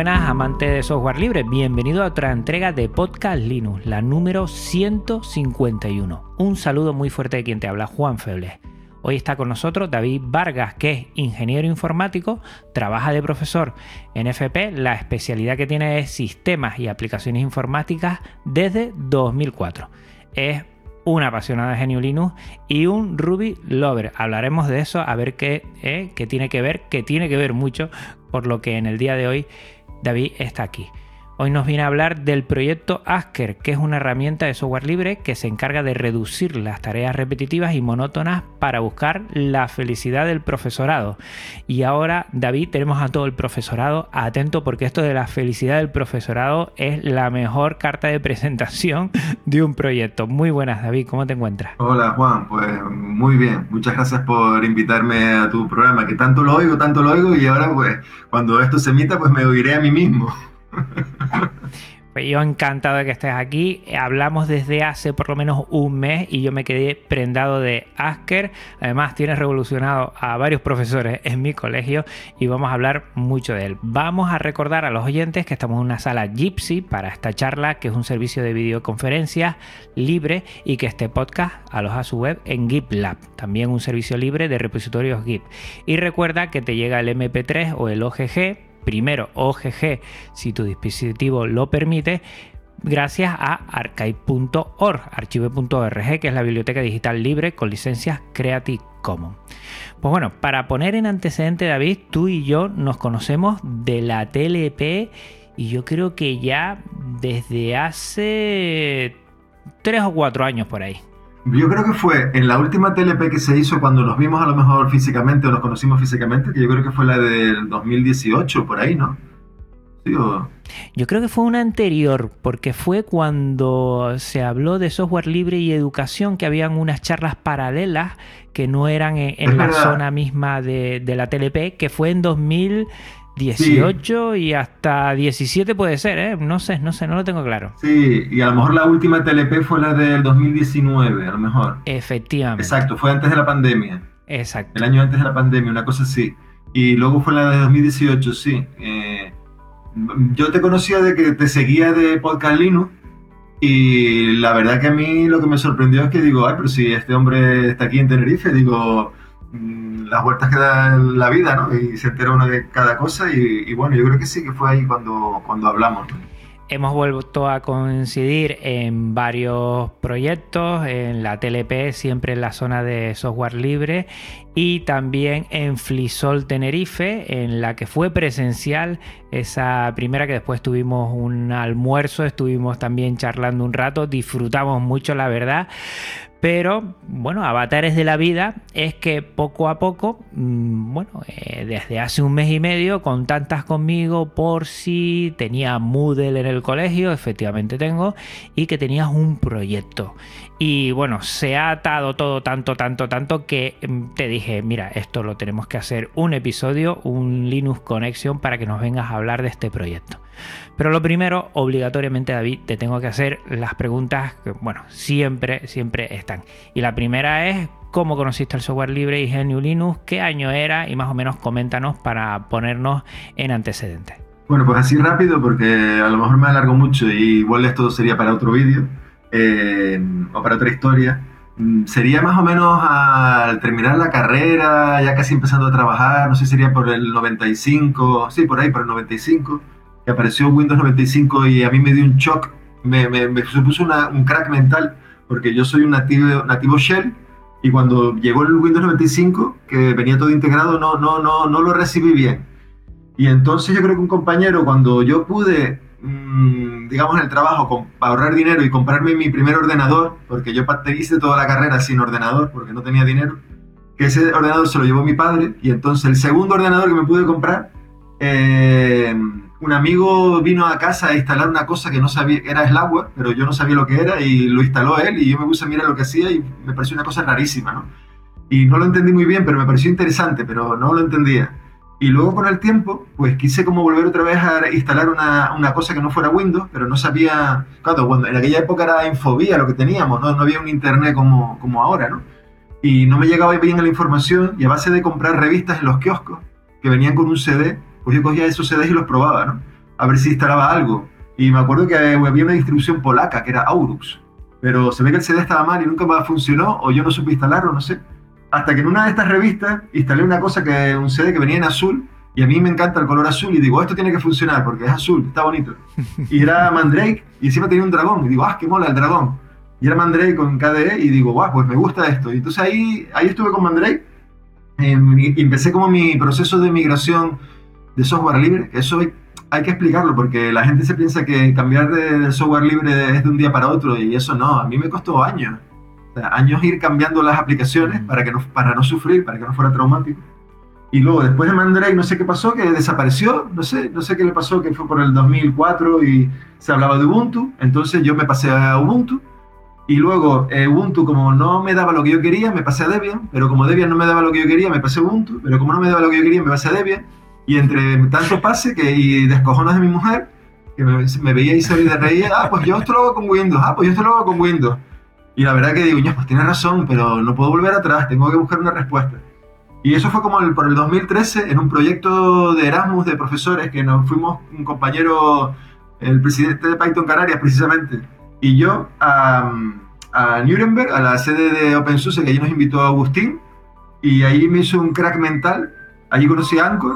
Buenas amantes de software libre, bienvenido a otra entrega de Podcast Linux, la número 151. Un saludo muy fuerte de quien te habla, Juan Febles. Hoy está con nosotros David Vargas, que es ingeniero informático, trabaja de profesor en FP, la especialidad que tiene es sistemas y aplicaciones informáticas desde 2004. Es un apasionado de Genio Linux y un Ruby Lover. Hablaremos de eso, a ver qué, eh, qué tiene que ver, que tiene que ver mucho por lo que en el día de hoy David está aquí. Hoy nos viene a hablar del proyecto Asker, que es una herramienta de software libre que se encarga de reducir las tareas repetitivas y monótonas para buscar la felicidad del profesorado. Y ahora, David, tenemos a todo el profesorado atento porque esto de la felicidad del profesorado es la mejor carta de presentación de un proyecto. Muy buenas, David, ¿cómo te encuentras? Hola, Juan, pues muy bien. Muchas gracias por invitarme a tu programa, que tanto lo oigo, tanto lo oigo y ahora pues cuando esto se emita pues me oiré a mí mismo. Pues yo encantado de que estés aquí. Hablamos desde hace por lo menos un mes y yo me quedé prendado de Asker. Además, tienes revolucionado a varios profesores en mi colegio y vamos a hablar mucho de él. Vamos a recordar a los oyentes que estamos en una sala Gypsy para esta charla, que es un servicio de videoconferencias libre y que este podcast aloja su web en GitLab, también un servicio libre de repositorios Git. Y recuerda que te llega el MP3 o el OGG primero OGG si tu dispositivo lo permite, gracias a archive.org, archive.org, que es la biblioteca digital libre con licencias Creative Commons. Pues bueno, para poner en antecedente, David, tú y yo nos conocemos de la TLP y yo creo que ya desde hace tres o cuatro años por ahí. Yo creo que fue en la última TLP que se hizo cuando nos vimos a lo mejor físicamente o nos conocimos físicamente, que yo creo que fue la del 2018, por ahí, ¿no? ¿Sí, o... Yo creo que fue una anterior, porque fue cuando se habló de software libre y educación, que habían unas charlas paralelas que no eran en, en la zona misma de, de, la TLP, que fue en 2000. 18 sí. y hasta 17 puede ser, ¿eh? No sé, no sé, no lo tengo claro. Sí, y a lo mejor la última TLP fue la del 2019, a lo mejor. Efectivamente. Exacto, fue antes de la pandemia. Exacto. El año antes de la pandemia, una cosa así. Y luego fue la de 2018, sí. Eh, yo te conocía de que te seguía de Podcast Linux y la verdad que a mí lo que me sorprendió es que digo, ay, pero si este hombre está aquí en Tenerife, digo, las vueltas que da la vida, ¿no? Y se entera uno de cada cosa y, bueno, yo creo que sí que fue ahí cuando, cuando hablamos. Hemos vuelto a coincidir en varios proyectos, en la TLP, siempre en la zona de software libre, y también en Flisol Tenerife, en la que fue presencial esa primera que después tuvimos un almuerzo, estuvimos también charlando un rato, disfrutamos mucho la verdad, pero bueno, avatares de la vida es que poco a poco, mmm, bueno, eh, desde hace un mes y medio contactas conmigo por si tenía Moodle en el colegio, efectivamente tengo, y que tenías un proyecto. Y bueno, se ha atado todo tanto, tanto, tanto que te dije, mira, esto lo tenemos que hacer un episodio, un Linux Connection para que nos vengas a hablar de este proyecto. Pero lo primero, obligatoriamente, David, te tengo que hacer las preguntas que, bueno, siempre, siempre están. Y la primera es, ¿cómo conociste el software libre y GNU Linux? ¿Qué año era? Y más o menos coméntanos para ponernos en antecedentes. Bueno, pues así rápido, porque a lo mejor me alargo mucho y igual esto sería para otro vídeo eh, o para otra historia. Sería más o menos al terminar la carrera, ya casi empezando a trabajar, no sé, sería por el 95, sí, por ahí, por el 95 apareció Windows 95 y a mí me dio un shock, me, me, me supuso una, un crack mental, porque yo soy un nativo, nativo Shell y cuando llegó el Windows 95, que venía todo integrado, no, no, no, no lo recibí bien. Y entonces yo creo que un compañero, cuando yo pude mm, digamos, en el trabajo para ahorrar dinero y comprarme mi primer ordenador, porque yo hice toda la carrera sin ordenador, porque no tenía dinero, que ese ordenador se lo llevó mi padre, y entonces el segundo ordenador que me pude comprar, eh, un amigo vino a casa a instalar una cosa que no sabía, era Slackware, pero yo no sabía lo que era, y lo instaló él, y yo me puse a mirar lo que hacía, y me pareció una cosa rarísima, ¿no? Y no lo entendí muy bien, pero me pareció interesante, pero no lo entendía. Y luego con el tiempo, pues quise como volver otra vez a instalar una, una cosa que no fuera Windows, pero no sabía, claro, cuando, en aquella época era infobía lo que teníamos, ¿no? no había un internet como, como ahora, ¿no? Y no me llegaba bien la información y a base de comprar revistas en los kioscos que venían con un CD, pues yo cogía esos CDs y los probaba, ¿no? A ver si instalaba algo. Y me acuerdo que había una distribución polaca que era Aurux, pero se ve que el CD estaba mal y nunca más funcionó o yo no supe instalarlo, no sé. Hasta que en una de estas revistas instalé una cosa que un CD que venía en azul y a mí me encanta el color azul y digo, esto tiene que funcionar porque es azul, está bonito. Y era Mandrake y encima tenía un dragón y digo, ah, qué mola el dragón. Y era Mandrake con KDE y digo, guau, pues me gusta esto. Y entonces ahí, ahí estuve con Mandrake y empecé como mi proceso de migración de software libre, eso hay, que explicarlo porque la gente se piensa que cambiar de software libre es de un día para otro y eso no, a mí me costó años. Años ir cambiando las aplicaciones para, que no, para no sufrir, para que no fuera traumático. Y luego, después de Mandrake, no sé qué pasó, que desapareció, no sé, no sé qué le pasó, que fue por el 2004 y se hablaba de Ubuntu, entonces yo me pasé a Ubuntu. Y luego eh, Ubuntu, como no me daba lo que yo quería, me pasé a Debian, pero como Debian no me daba lo que yo quería, me pasé a Ubuntu, pero como no me daba lo que yo quería, me pasé a Debian. Y entre tanto pase que, y descojones de mi mujer, que me, me veía y se de reír, ah, pues yo esto lo hago con Windows, ah, pues yo esto lo hago con Windows. Y la verdad que digo, pues tiene razón, pero no puedo volver atrás, tengo que buscar una respuesta. Y eso fue como por el 2013, en un proyecto de Erasmus de profesores, que nos fuimos un compañero, el presidente de Python Canarias precisamente, y yo a, a Nuremberg, a la sede de OpenSUSE, que allí nos invitó Agustín, y ahí me hizo un crack mental, allí conocí a Anchor,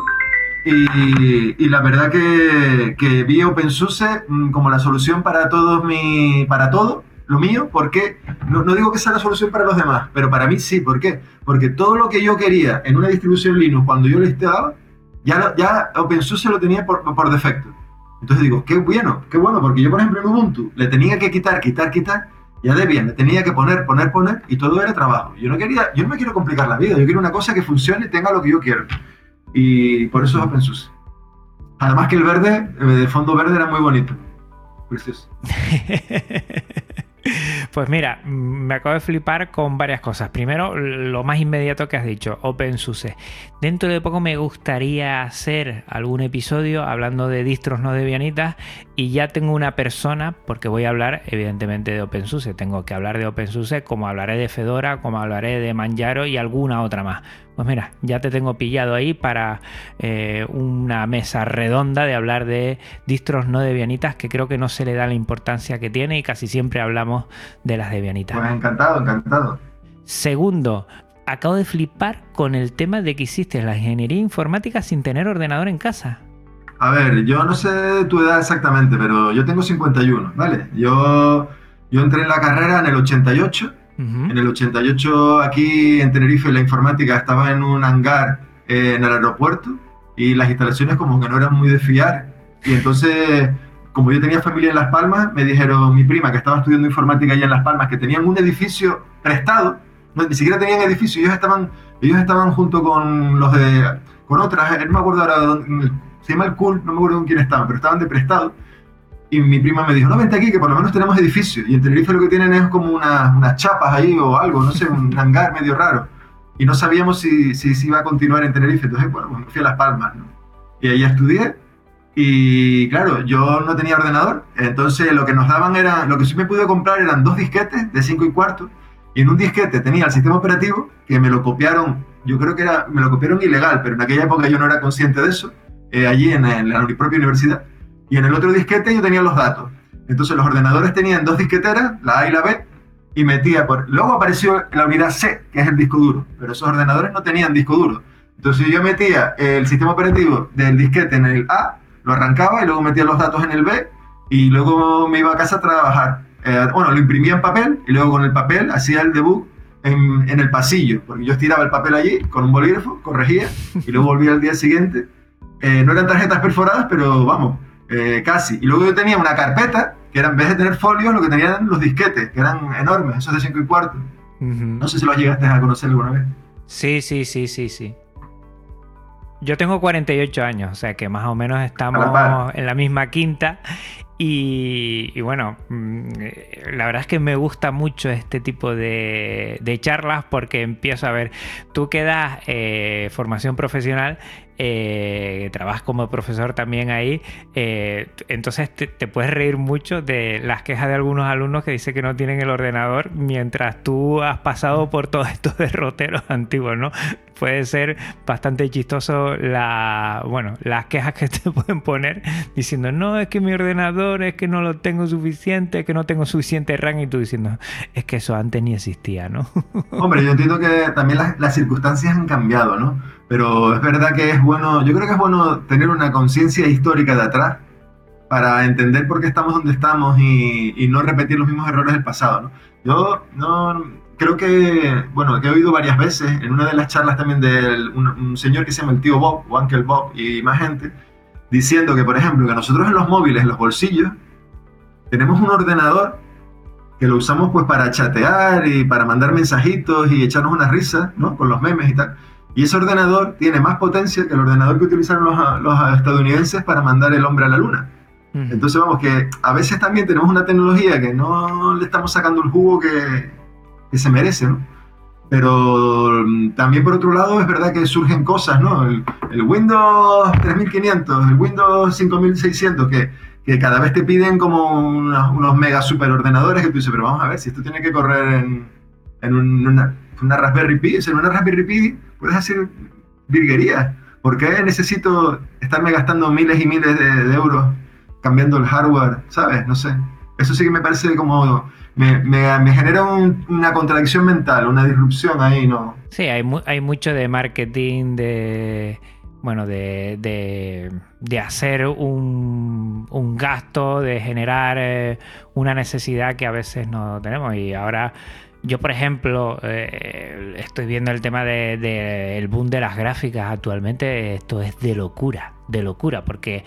y, la verdad que, que vi OpenSUSE mm, como la solución para, todos mi, para todo, lo mío, porque no, no, digo que sea la solución para los demás, pero para mí sí, ¿por qué? Porque todo lo que yo quería en una distribución Linux cuando yo lo instalaba, ya, ya OpenSUSE lo tenía por, por, defecto. Entonces digo, qué bueno, qué bueno, porque yo por ejemplo en Ubuntu le tenía que quitar, quitar, quitar, ya Debian le tenía que poner, poner, poner, y todo era trabajo. Yo no quería, yo no me quiero complicar la vida, yo quiero una cosa que funcione y tenga lo que yo quiero. Y por eso es OpenSUSE. Además que el verde, eh, de fondo verde era muy bonito. Precioso. Pues mira, me acabo de flipar con varias cosas. Primero, lo más inmediato que has dicho, OpenSUSE. Dentro de poco me gustaría hacer algún episodio hablando de distros no debianitas y ya tengo una persona, porque voy a hablar evidentemente de OpenSUSE. Tengo que hablar de OpenSUSE como hablaré de Fedora, como hablaré de Manjaro y alguna otra más. Pues mira, ya te tengo pillado ahí para eh, una mesa redonda de hablar de distros no debianitas que creo que no se le da la importancia que tiene y casi siempre hablamos de las debianitas. Pues encantado, encantado. Segundo, acabo de flipar con el tema de que hiciste la ingeniería informática sin tener ordenador en casa. A ver, yo no sé tu edad exactamente, pero yo tengo 51, ¿vale? Yo, yo entré en la carrera en el 88 en el 88 aquí en Tenerife la informática estaba en un hangar eh, en el aeropuerto y las instalaciones como que no eran muy de fiar. Y entonces, como yo tenía familia en Las Palmas, me dijeron mi prima que estaba estudiando informática allá en Las Palmas, que tenían un edificio prestado, no, ni siquiera tenían edificio, ellos estaban, ellos estaban junto con los de, con otras, no me acuerdo ahora, se llama el Cool, no me acuerdo con quién estaban, pero estaban de prestado y mi prima me dijo, no, vente aquí, que por lo menos tenemos edificio. Y en Tenerife lo que tienen es como unas chapas ahí o algo, no sé, un hangar medio raro. Y no sabíamos si, si, iba a continuar en Tenerife. Entonces, bueno, pues me fui a Las Palmas, ¿no? Y ahí estudié. Y claro, yo no tenía ordenador. Entonces, lo que nos daban era, lo que sí me pude comprar eran dos disquetes de 5 y cuarto. Y en un disquete tenía el sistema operativo, que me lo copiaron, yo creo que era, me lo copiaron ilegal, pero en aquella época yo no era consciente de eso, eh, allí en, la propia universidad y en el otro disquete yo tenía los datos. Entonces los ordenadores tenían dos disqueteras, la A y la B, y metía por... Luego apareció la unidad C, que es el disco duro, pero esos ordenadores no tenían disco duro. Entonces yo metía el sistema operativo del disquete en el A, lo arrancaba y luego metía los datos en el B y luego me iba a casa a trabajar. Eh, bueno, lo imprimía en papel y luego con el papel hacía el debug en, en, el pasillo, porque yo estiraba el papel allí con un bolígrafo, corregía y luego volvía al día siguiente. Eh, no eran tarjetas perforadas, pero vamos, eh, casi. Y luego yo tenía una carpeta que era en vez de tener folios, lo que tenían los disquetes, que eran enormes, esos de 5 y cuarto. No sé si los llegaste a conocer alguna vez. Sí, sí, sí, sí, sí. Yo tengo 48 años, o sea que más o menos estamos en la misma quinta. Y, bueno, mm, la verdad es que me gusta mucho este tipo de, charlas porque empiezo a ver, tú que das eh, formación profesional, eh, trabajas como profesor también ahí, eh, entonces te, puedes reír mucho de las quejas de algunos alumnos que dicen que no tienen el ordenador mientras tú has pasado por todos estos derroteros antiguos, ¿no? Puede ser bastante chistoso la, bueno, las quejas que te pueden poner diciendo, no, es que mi ordenador es que no lo tengo suficiente, es que no tengo suficiente RAM y tú diciendo, es que eso antes ni existía, ¿no? Hombre, yo entiendo que también las, las circunstancias han cambiado, ¿no? Pero es verdad que es bueno, yo creo que es bueno tener una conciencia histórica de atrás para entender por qué estamos donde estamos y, no repetir los mismos errores del pasado. ¿no? Yo no, creo que, bueno, que he oído varias veces en una de las charlas también de un, señor que se llama el tío Bob o Uncle Bob y más gente, diciendo que, por ejemplo, que nosotros en los móviles, en los bolsillos, tenemos un ordenador que lo usamos pues para chatear y para mandar mensajitos y echarnos una risa, ¿no? Con los memes y tal. Y ese ordenador tiene más potencia que el ordenador que utilizaron los, estadounidenses para mandar el hombre a la luna. Entonces vamos que a veces también tenemos una tecnología que no le estamos sacando el jugo que, se merece, ¿no? Pero mm, también por otro lado es verdad que surgen cosas, ¿no? El, Windows 3500, el Windows 5600, que, que cada vez te piden como unos, mega super ordenadores que tú dices, pero vamos a ver, si esto tiene que correr en, una, una Raspberry Pi, en una Raspberry Pi puedes hacer virguerías. ¿Por qué necesito estarme gastando miles y miles de, euros cambiando el hardware? ¿Sabes? No sé. Eso sí que me parece como... Me, genera una contradicción mental, una disrupción ahí, ¿no? Sí, hay, hay mucho de marketing, de... Bueno, de, de, hacer un, un, gasto, de generar eh, una necesidad que a veces no tenemos. Y ahora yo, por ejemplo, eh, estoy viendo el tema del de, boom de las gráficas actualmente. Esto es de locura, de locura, porque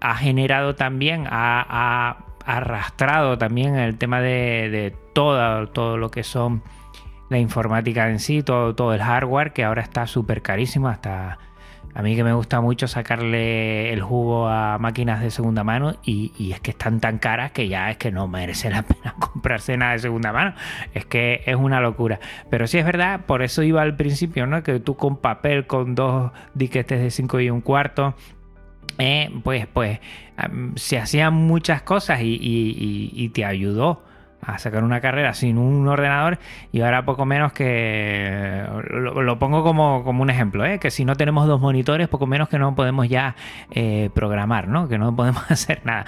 ha generado también, ha, arrastrado también el tema de, todo, todo lo que son la informática en sí, todo, todo el hardware, que ahora está súper carísimo, hasta a mí que me gusta mucho sacarle el jugo a máquinas de segunda mano y, es que están tan caras que ya es que no merece la pena comprarse nada de segunda mano. Es que es una locura. Pero sí es verdad, por eso iba al principio, ¿no? Que tú con papel, con dos diquetes de 5 y un cuarto, eh, pues, pues se hacían muchas cosas y te ayudó a sacar una carrera sin un ordenador y ahora poco menos que lo, pongo como, un ejemplo, ¿eh? que si no tenemos dos monitores, poco menos que no podemos ya eh, programar, ¿no? que no podemos hacer nada.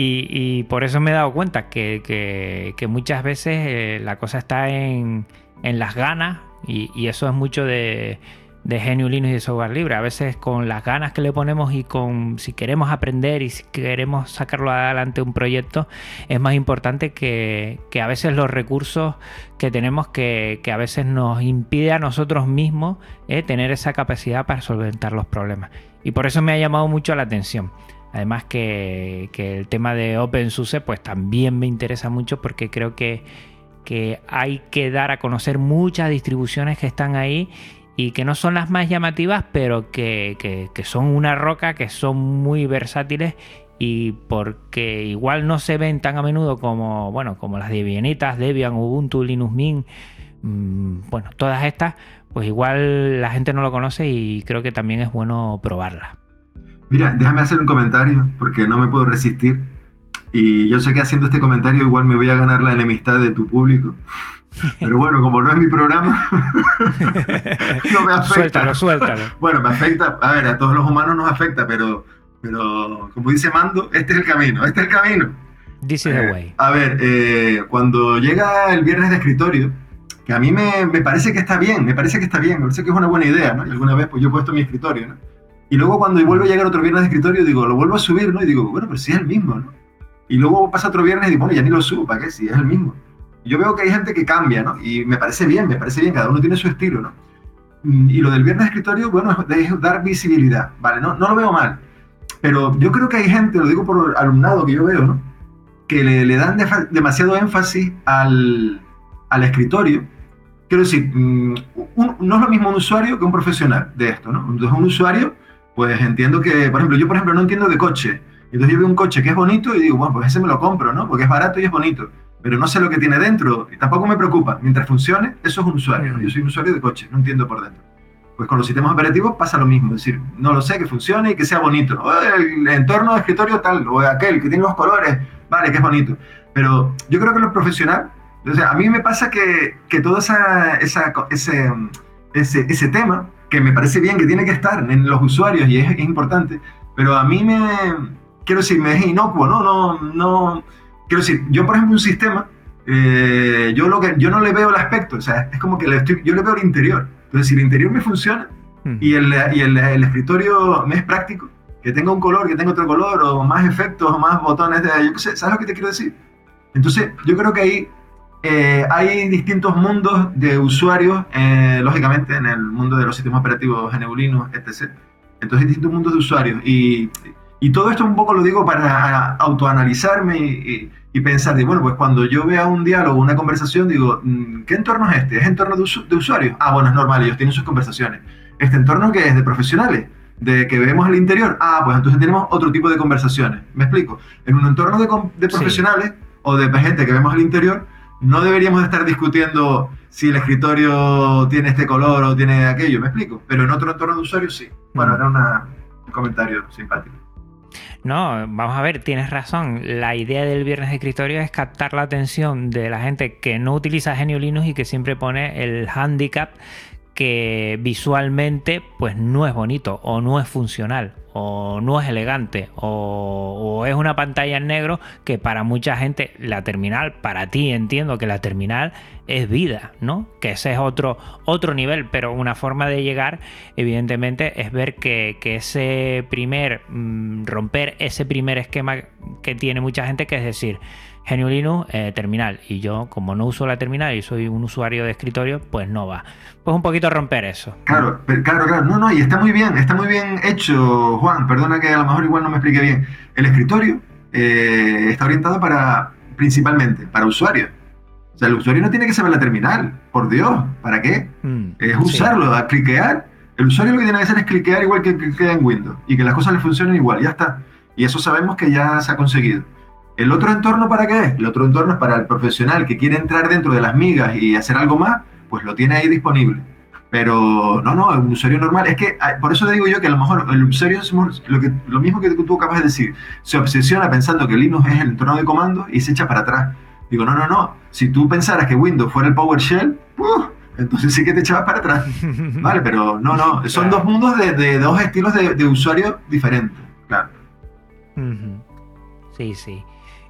Y, por eso me he dado cuenta que, muchas veces la cosa está en, las ganas y eso es mucho de de genio Linux y de software libre. A veces con las ganas que le ponemos y con si queremos aprender y si queremos sacarlo adelante un proyecto, es más importante que, a veces los recursos que tenemos que, a veces nos impide a nosotros mismos eh, tener esa capacidad para solventar los problemas. Y por eso me ha llamado mucho la atención. Además que, el tema de OpenSUSE pues también me interesa mucho porque creo que, que hay que dar a conocer muchas distribuciones que están ahí y que no son las más llamativas, pero que, son una roca, que son muy versátiles y porque igual no se ven tan a menudo como, bueno, como las Debianitas, Debian, Ubuntu, Linux Mint, mm, bueno, todas estas, pues igual la gente no lo conoce y creo que también es bueno probarlas. Mira, déjame hacer un comentario porque no me puedo resistir y yo sé que haciendo este comentario igual me voy a ganar la enemistad de tu público. Pero bueno, como no es mi programa, no me afecta. Suéltalo, suéltalo. Bueno, me afecta, a ver, a todos los humanos nos afecta, pero, pero como dice Mando, este es el camino, este es el camino. This is the eh, way. A ver, eh, cuando llega el viernes de escritorio, que a mí me, me, parece que está bien, me parece que está bien, me parece que es una buena idea, ¿no? Y alguna vez pues yo he puesto mi escritorio, ¿no? Y luego cuando vuelve a llegar otro viernes de escritorio, digo, lo vuelvo a subir, ¿no? Y digo, bueno, pero si es el mismo, ¿no? Y luego pasa otro viernes y digo, bueno, ya ni lo subo, ¿para qué? Si es el mismo yo veo que hay gente que cambia, ¿no? Y me parece bien, me parece bien, cada uno tiene su estilo, ¿no? Mm, y lo del viernes escritorio, bueno, es dar visibilidad, ¿vale? No, no lo veo mal. pero yo creo que hay gente, lo digo por alumnado que yo veo, ¿no? que le, le dan demasiado énfasis al, al, escritorio. Quiero decir, mm, no es lo mismo un usuario que un profesional de esto, ¿no? Entonces un usuario, pues entiendo que, por ejemplo, yo por ejemplo no entiendo de coche. Entonces yo veo un coche que es bonito y digo, bueno, pues ese me lo compro, ¿no? Porque es barato y es bonito. Pero no sé lo que tiene dentro y tampoco me preocupa. Mientras funcione, eso es un usuario. Yo soy un usuario de coche, no entiendo por dentro. Pues con los sistemas operativos pasa lo mismo, es decir, no lo sé, que funcione y que sea bonito. O el entorno de escritorio tal, o aquel que tiene los colores, vale, que es bonito. Pero yo creo que lo profesional, o sea, a mí me pasa que, que todo esa, esa, ese, ese, ese, tema, que me parece bien que tiene que estar en los usuarios y es, es importante, pero a mí me, quiero decir, me es inocuo, ¿no? No, no, quiero decir, yo por ejemplo un sistema, eh, yo, lo que, yo no le veo el aspecto, o sea, es como que le estoy, yo le veo el interior. Entonces, si el interior me funciona y, el, y el, el, escritorio me es práctico, que tenga un color, que tenga otro color, o más efectos, o más botones, de, yo qué sé, ¿sabes lo que te quiero decir? Entonces, yo creo que ahí eh, hay distintos mundos de usuarios, eh, lógicamente, en el mundo de los sistemas operativos Linux, etc. Entonces, hay distintos mundos de usuarios. Y, y todo esto un poco lo digo para autoanalizarme y, y pensar, de, bueno, pues cuando yo vea un diálogo, una conversación, digo, mm, ¿qué entorno es este? ¿Es entorno de, de usuarios? Ah, bueno, es normal, ellos tienen sus conversaciones. ¿Este entorno que es de profesionales? ¿De que vemos el interior? Ah, pues entonces tenemos otro tipo de conversaciones. ¿Me explico? En un entorno de, de profesionales o de gente que vemos el interior, no deberíamos estar discutiendo si el escritorio tiene este color o tiene aquello, ¿me explico? Pero en otro entorno de usuarios sí. Bueno, era una, un comentario simpático. No, vamos a ver, tienes razón. La idea del viernes de escritorio es captar la atención de la gente que no utiliza Genio Linux y que siempre pone el handicap que visualmente pues no es bonito o no es funcional o no es elegante o, es una pantalla en negro que para mucha gente la terminal, para ti entiendo que la terminal es vida, ¿no? Que ese es otro, otro nivel, pero una forma de llegar evidentemente es ver que, ese primer, mm, romper ese primer esquema que tiene mucha gente, que es decir, Genio Linux eh, terminal. Y yo, como no uso la terminal y soy un usuario de escritorio, pues no va. Pues un poquito romper eso. Claro, claro, claro. No, no, y está muy bien, está muy bien hecho, Juan. Perdona que a lo mejor igual no me explique bien. El escritorio eh, está orientado para, principalmente, para usuarios. O sea, el usuario no tiene que saber la terminal, por Dios, ¿para qué? Mm, es usarlo, a cliquear. El usuario lo que tiene que hacer es cliquear igual que queda en Windows y que las cosas le funcionen igual, ya está. Y eso sabemos que ya se ha conseguido. ¿El otro entorno para qué es? El otro entorno es para el profesional que quiere entrar dentro de las migas y hacer algo más, pues lo tiene ahí disponible. Pero no, no, un usuario normal. Es que por eso te digo yo que a lo mejor el usuario es lo, que, lo mismo que tú acabas de decir. Se obsesiona pensando que Linux es el entorno de comando y se echa para atrás. Digo, no, no, no. Si tú pensaras que Windows fuera el PowerShell, entonces sí que te echabas para atrás. Vale, pero no, no. Son dos mundos de, dos estilos de, usuario diferentes. Claro. Sí, sí.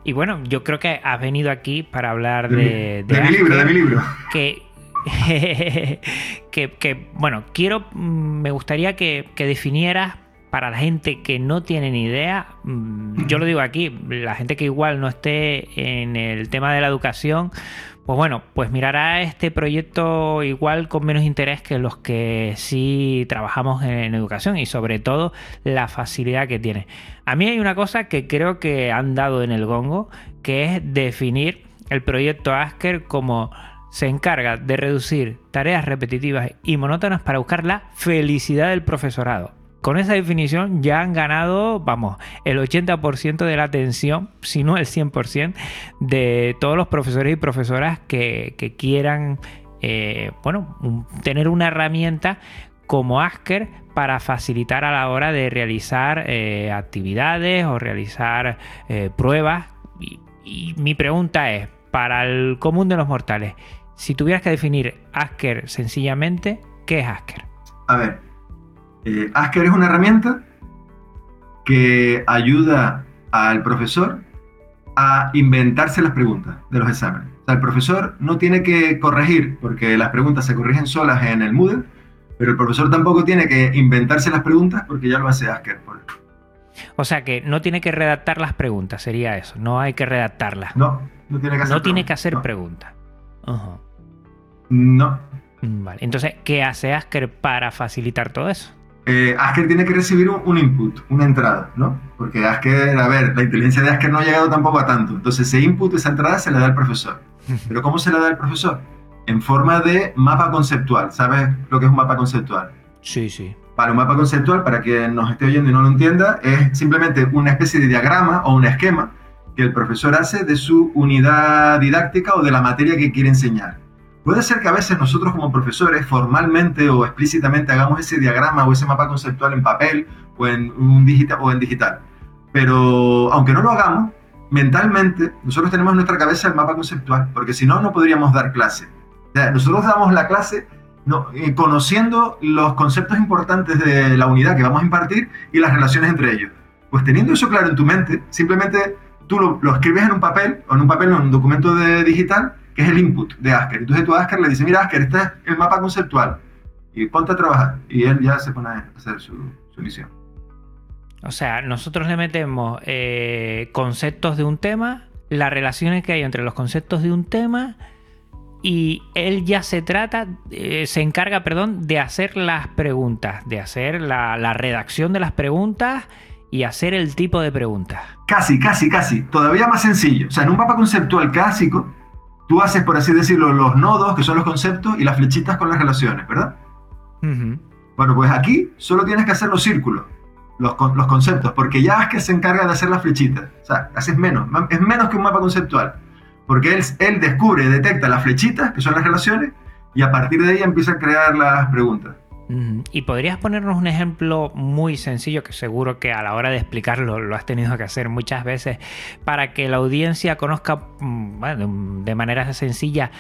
Y bueno, yo creo que has venido aquí para hablar de... De, mi libro, de mi libro. Que, que, bueno, quiero, mm, me gustaría que, que definieras para la gente que no tiene ni idea, mm, yo lo digo aquí, la gente que igual no esté en el tema de la educación, pues bueno, pues mirará este proyecto igual con menos interés que los que sí trabajamos en educación y sobre todo la facilidad que tiene. A mí hay una cosa que creo que han dado en el gongo, que es definir el proyecto Asker como se encarga de reducir tareas repetitivas y monótonas para buscar la felicidad del profesorado con esa definición ya han ganado, vamos, el 80% de la atención, si no el 100%, de todos los profesores y profesoras que, quieran, eh, bueno, tener una herramienta como Asker para facilitar a la hora de realizar eh, actividades o realizar eh, pruebas. Y, y mi pregunta es, para el común de los mortales, si tuvieras que definir Asker sencillamente, ¿qué es Asker? A ver, eh, Asker es una herramienta que ayuda al profesor a inventarse las preguntas de los exámenes. O sea, el profesor no tiene que corregir, porque las preguntas se corrigen solas en el Moodle, pero el profesor tampoco tiene que inventarse las preguntas porque ya lo hace Asker. O sea que no tiene que redactar las preguntas, sería eso. No hay que redactarlas. No, no tiene que hacer, no tiene que hacer preguntas. No. Vale. Entonces, ¿qué hace Asker para facilitar todo eso? Eh, Asker tiene que recibir un, un, input, una entrada, ¿no? Porque Asker, a ver, la inteligencia de Asker no ha llegado tampoco a tanto. Entonces ese input, esa entrada se le da al profesor. Pero ¿cómo se le da al profesor? En forma de mapa conceptual. ¿Sabes lo que es un mapa conceptual? Sí, sí. Para un mapa conceptual, para quien nos esté oyendo y no lo entienda, es simplemente una especie de diagrama o un esquema que el profesor hace de su unidad didáctica o de la materia que quiere enseñar. Puede ser que a veces nosotros como profesores formalmente o explícitamente hagamos ese diagrama o ese mapa conceptual en papel o en, un digital, o en digital. Pero aunque no lo hagamos, mentalmente nosotros tenemos en nuestra cabeza el mapa conceptual, porque si no, no podríamos dar clase. Nosotros damos la clase eh, conociendo los conceptos importantes de la unidad que vamos a impartir y las relaciones entre ellos. Pues teniendo eso claro en tu mente, simplemente tú lo, lo, escribes en un papel, o en un papel, o en un documento de digital, que es el input de Asker. Entonces tú a Asker le dices, mira Asker, este es el mapa conceptual, y ponte a trabajar. Y él ya se pone a hacer su, su misión. O sea, nosotros le metemos eh, conceptos de un tema, las relaciones que hay entre los conceptos de un tema, y él ya se trata, eh, se encarga, perdón, de hacer las preguntas, de hacer la, la redacción de las preguntas y hacer el tipo de preguntas. Casi, casi, casi. Todavía más sencillo. O sea, en un mapa conceptual clásico, tú haces, por así decirlo, los nodos, que son los conceptos, y las flechitas con las relaciones, ¿verdad? Uh -huh. Bueno, pues aquí solo tienes que hacer los círculos, los, los conceptos, porque ya es que se encarga de hacer las flechitas. O sea, haces menos, es menos que un mapa conceptual. Porque él, él descubre, detecta las flechitas, que son las relaciones, y a partir de ahí empieza a crear las preguntas. ¿Y podrías ponernos un ejemplo muy sencillo que seguro que a la hora de explicarlo lo has tenido que hacer muchas veces para que la audiencia conozca bueno, de manera sencilla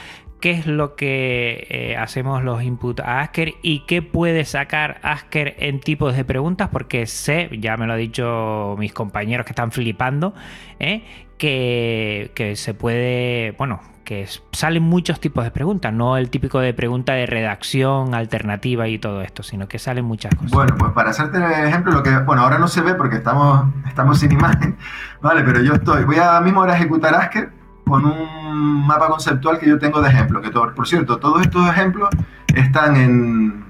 qué es lo que eh, hacemos los input a Asker y qué puede sacar Asker en tipos de preguntas? Porque sé, ya me lo han dicho mis compañeros que están flipando, ¿eh? Que, que se puede, bueno, que salen muchos tipos de preguntas, no el típico de pregunta de redacción alternativa y todo esto, sino que salen muchas cosas. Bueno, pues para hacerte el ejemplo, lo que, bueno, ahora no se ve porque estamos, estamos sin imagen, vale, pero yo estoy, voy a mismo ahora a ejecutar Asker con un mapa conceptual que yo tengo de ejemplo, que todo, por cierto, todos estos ejemplos están en,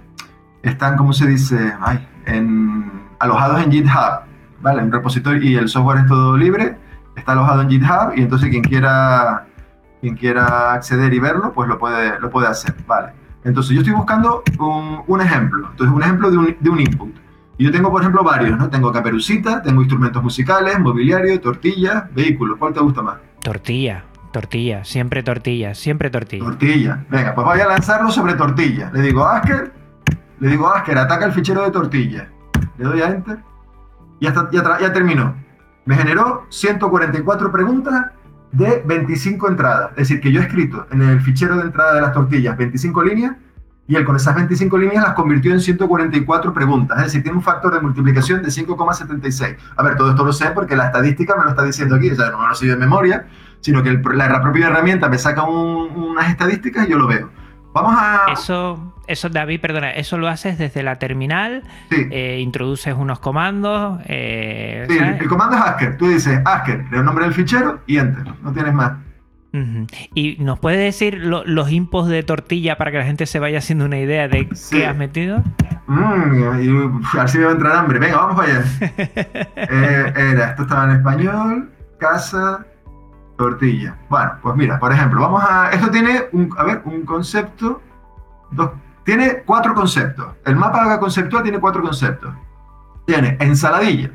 están, ¿cómo se dice? Ay, en, alojados en GitHub, vale, en repositorio y el software es todo libre, está alojado en GitHub y entonces quien quiera quien quiera acceder y verlo, pues lo puede, lo puede hacer, ¿vale? Entonces yo estoy buscando un, un ejemplo, entonces un ejemplo de un, de un, input. Y yo tengo, por ejemplo, varios, ¿no? Tengo caperucita, tengo instrumentos musicales, mobiliario, tortilla, vehículos. ¿Cuál te gusta más? Tortilla, tortilla, siempre tortilla, siempre tortilla. Tortilla. Venga, pues voy a lanzarlo sobre tortilla. Le digo, Asker, le digo, Asker, ataca el fichero de tortilla. Le doy a Enter. Y ya, está, ya, ya terminó. Me generó 144 preguntas de 25 entradas. Es decir, que yo he escrito en el fichero de entrada de las tortillas 25 líneas y él con esas 25 líneas las convirtió en 144 preguntas. Es decir, tiene un factor de multiplicación de 5,76. A ver, todo esto lo sé porque la estadística me lo está diciendo aquí. O sea, no me lo sé de memoria, sino que la, propia herramienta me saca un, unas estadísticas y yo lo veo. Vamos a... Eso, eso, David, perdona, eso lo haces desde la terminal, sí. eh, introduces unos comandos. Eh, sí, el comando es Asker. Tú dices Asker, le nombre del fichero y Enter. No tienes más. Uh -huh. ¿Y nos puedes decir lo, los inputs de tortilla para que la gente se vaya haciendo una idea de sí. qué has metido? Mmm, y, así me va a entrar hambre. Venga, vamos para allá. eh, era, esto estaba en español, casa, tortilla. Bueno, pues mira, por ejemplo, vamos a. Esto tiene un, a ver, un concepto. Dos, tiene cuatro conceptos. El mapa conceptual tiene cuatro conceptos. Tiene ensaladilla.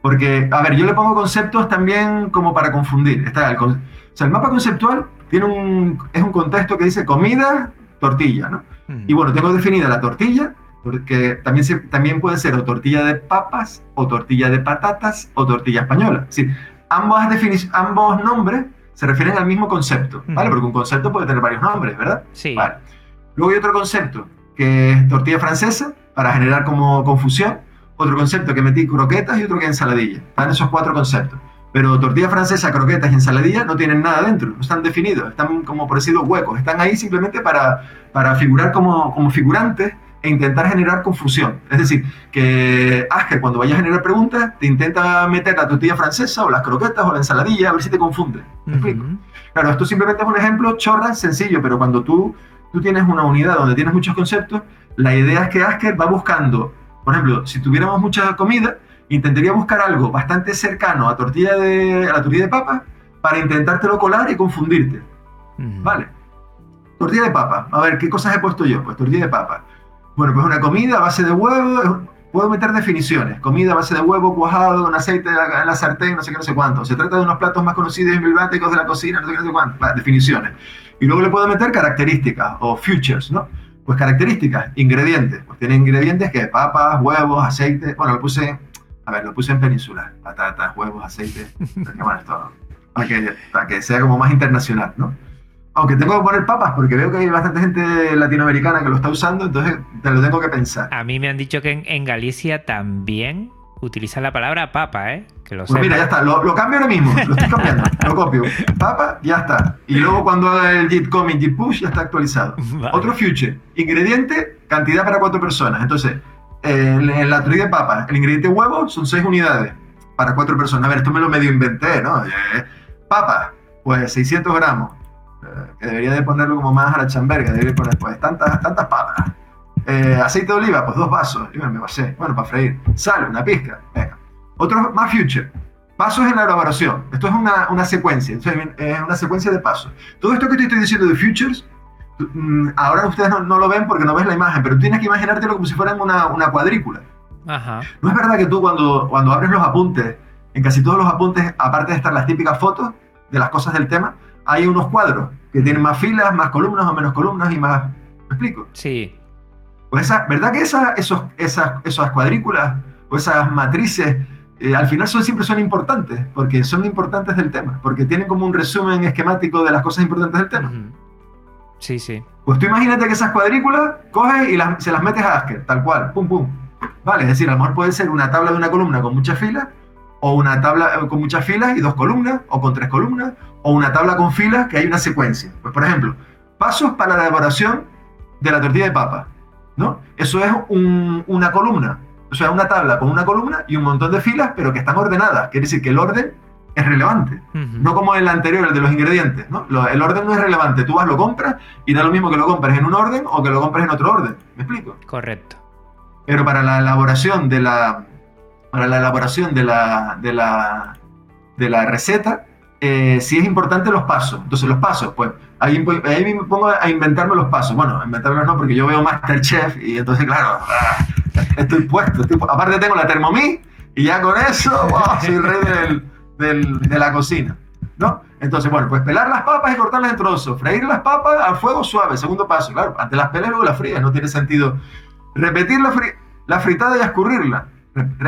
Porque, a ver, yo le pongo conceptos también como para confundir. Está el, o sea, el mapa conceptual tiene un, es un contexto que dice comida, tortilla, ¿no? Mm. Y bueno, tengo definida la tortilla, porque también, se, también puede ser o tortilla de papas, o tortilla de patatas, o tortilla española. Es decir, ambas ambos nombres se refieren al mismo concepto, ¿vale? Porque un concepto puede tener varios nombres, ¿verdad? Sí. Vale. Luego hay otro concepto, que es tortilla francesa, para generar como confusión. Otro concepto que metí croquetas y otro que ensaladilla. Están esos cuatro conceptos. Pero tortilla francesa, croquetas y ensaladilla no tienen nada dentro, no están definidos, están como por decirlo huecos, están ahí simplemente para, para figurar como, como figurantes e intentar generar confusión. Es decir, que Asker cuando vaya a generar preguntas te intenta meter la tortilla francesa o las croquetas o la ensaladilla a ver si te confunde. ¿Me uh -huh. explico? Claro, esto simplemente es un ejemplo chorra, sencillo, pero cuando tú, tú tienes una unidad donde tienes muchos conceptos, la idea es que Asker va buscando Por ejemplo, si tuviéramos mucha comida, intentaría buscar algo bastante cercano a, tortilla de, a la tortilla de papa para intentártelo colar y confundirte. Vale. Tortilla de papa. A ver, ¿qué cosas he puesto yo? Pues tortilla de papa. Bueno, pues una comida a base de huevo. Puedo meter definiciones. Comida a base de huevo cuajado, con aceite en la sartén, no sé qué, no sé cuánto. Se trata de unos platos más conocidos y emblemáticos de la cocina, no sé qué, no sé cuánto. Definiciones. Y luego le puedo meter características o features, ¿no? Pues características, ingredientes. Pues tiene ingredientes que papas, huevos, aceite. Bueno, lo puse, a ver, lo puse en peninsular. Patatas, huevos, aceite. Bueno, esto, para que, para que sea como más internacional, ¿no? Aunque tengo que poner papas porque veo que hay bastante gente latinoamericana que lo está usando, entonces te lo tengo que pensar. A mí me han dicho que en, en Galicia también utilizan la palabra papa, ¿eh? Que lo Pues mira, ya está, lo, lo cambio ahora mismo, lo estoy cambiando, lo copio. Papa, ya está. Y luego cuando haga el git commit, git push, ya está actualizado. Vale. Otro future, ingrediente, cantidad para cuatro personas. Entonces, en en la de papa, el ingrediente huevo son seis unidades para cuatro personas. A ver, esto me lo medio inventé, ¿no? Eh, papa, pues 600 gramos. Que debería de ponerlo como más a la chamberga, debería poner pues tantas, tantas papas. Eh, aceite de oliva, pues dos vasos. Yo me pasé. Bueno, para freír. Sal, una pizca. Venga. Otro más future. Pasos en la elaboración. Esto es una, una secuencia. Es una secuencia de pasos. Todo esto que te estoy diciendo de futures, mm, ahora ustedes no, no lo ven porque no ves la imagen, pero tienes que imaginártelo como si fueran una, una cuadrícula. Ajá. ¿No es verdad que tú cuando, cuando abres los apuntes, en casi todos los apuntes, aparte de estar las típicas fotos de las cosas del tema, hay unos cuadros que tienen más filas, más columnas o menos columnas y más... ¿Me explico? Sí. Pues esa, ¿verdad que esa, esos, esas, esas cuadrículas o esas matrices eh, al final son, siempre son importantes? Porque son importantes del tema, porque tienen como un resumen esquemático de las cosas importantes del tema. Sí, sí. Pues tú imagínate que esas cuadrículas coges y las- se las metes a Haskell, tal cual, pum, pum. Vale, es decir, a lo mejor puede ser una tabla de una columna con muchas filas, o una tabla eh, con muchas filas y dos columnas, o con tres columnas, o una tabla con filas que hay una secuencia. Pues, por ejemplo, pasos para la elaboración de la tortilla de papa, ¿no? Eso es un- una columna, o sea, una tabla con una columna y un montón de filas, pero que están ordenadas. Quiere decir que el orden es relevante. No como el anterior, el de los ingredientes, ¿no? Lo- el orden no es relevante. Tú vas, lo compras y da lo mismo que lo compres en un orden o que lo compres en otro orden. ¿Me explico? Correcto. Pero para la elaboración de la, para la elaboración de la, de la, de la receta, eh, sí es importante los pasos. Entonces, los pasos, pues, ahí, ahí me pongo a inventarme los pasos. Bueno, inventármelos no, porque yo veo Masterchef y entonces, claro, ah, estoy puesto. aparte tengo la Thermomix y ya con eso, wow, soy el rey del- de la cocina. ¿No? Entonces, bueno, pues pelar las papas y cortarlas en trozos. Freír las papas a fuego suave, segundo paso. Claro, antes las pelas luego las frías, no tiene sentido. Repetir la, la fritada y escurrirla.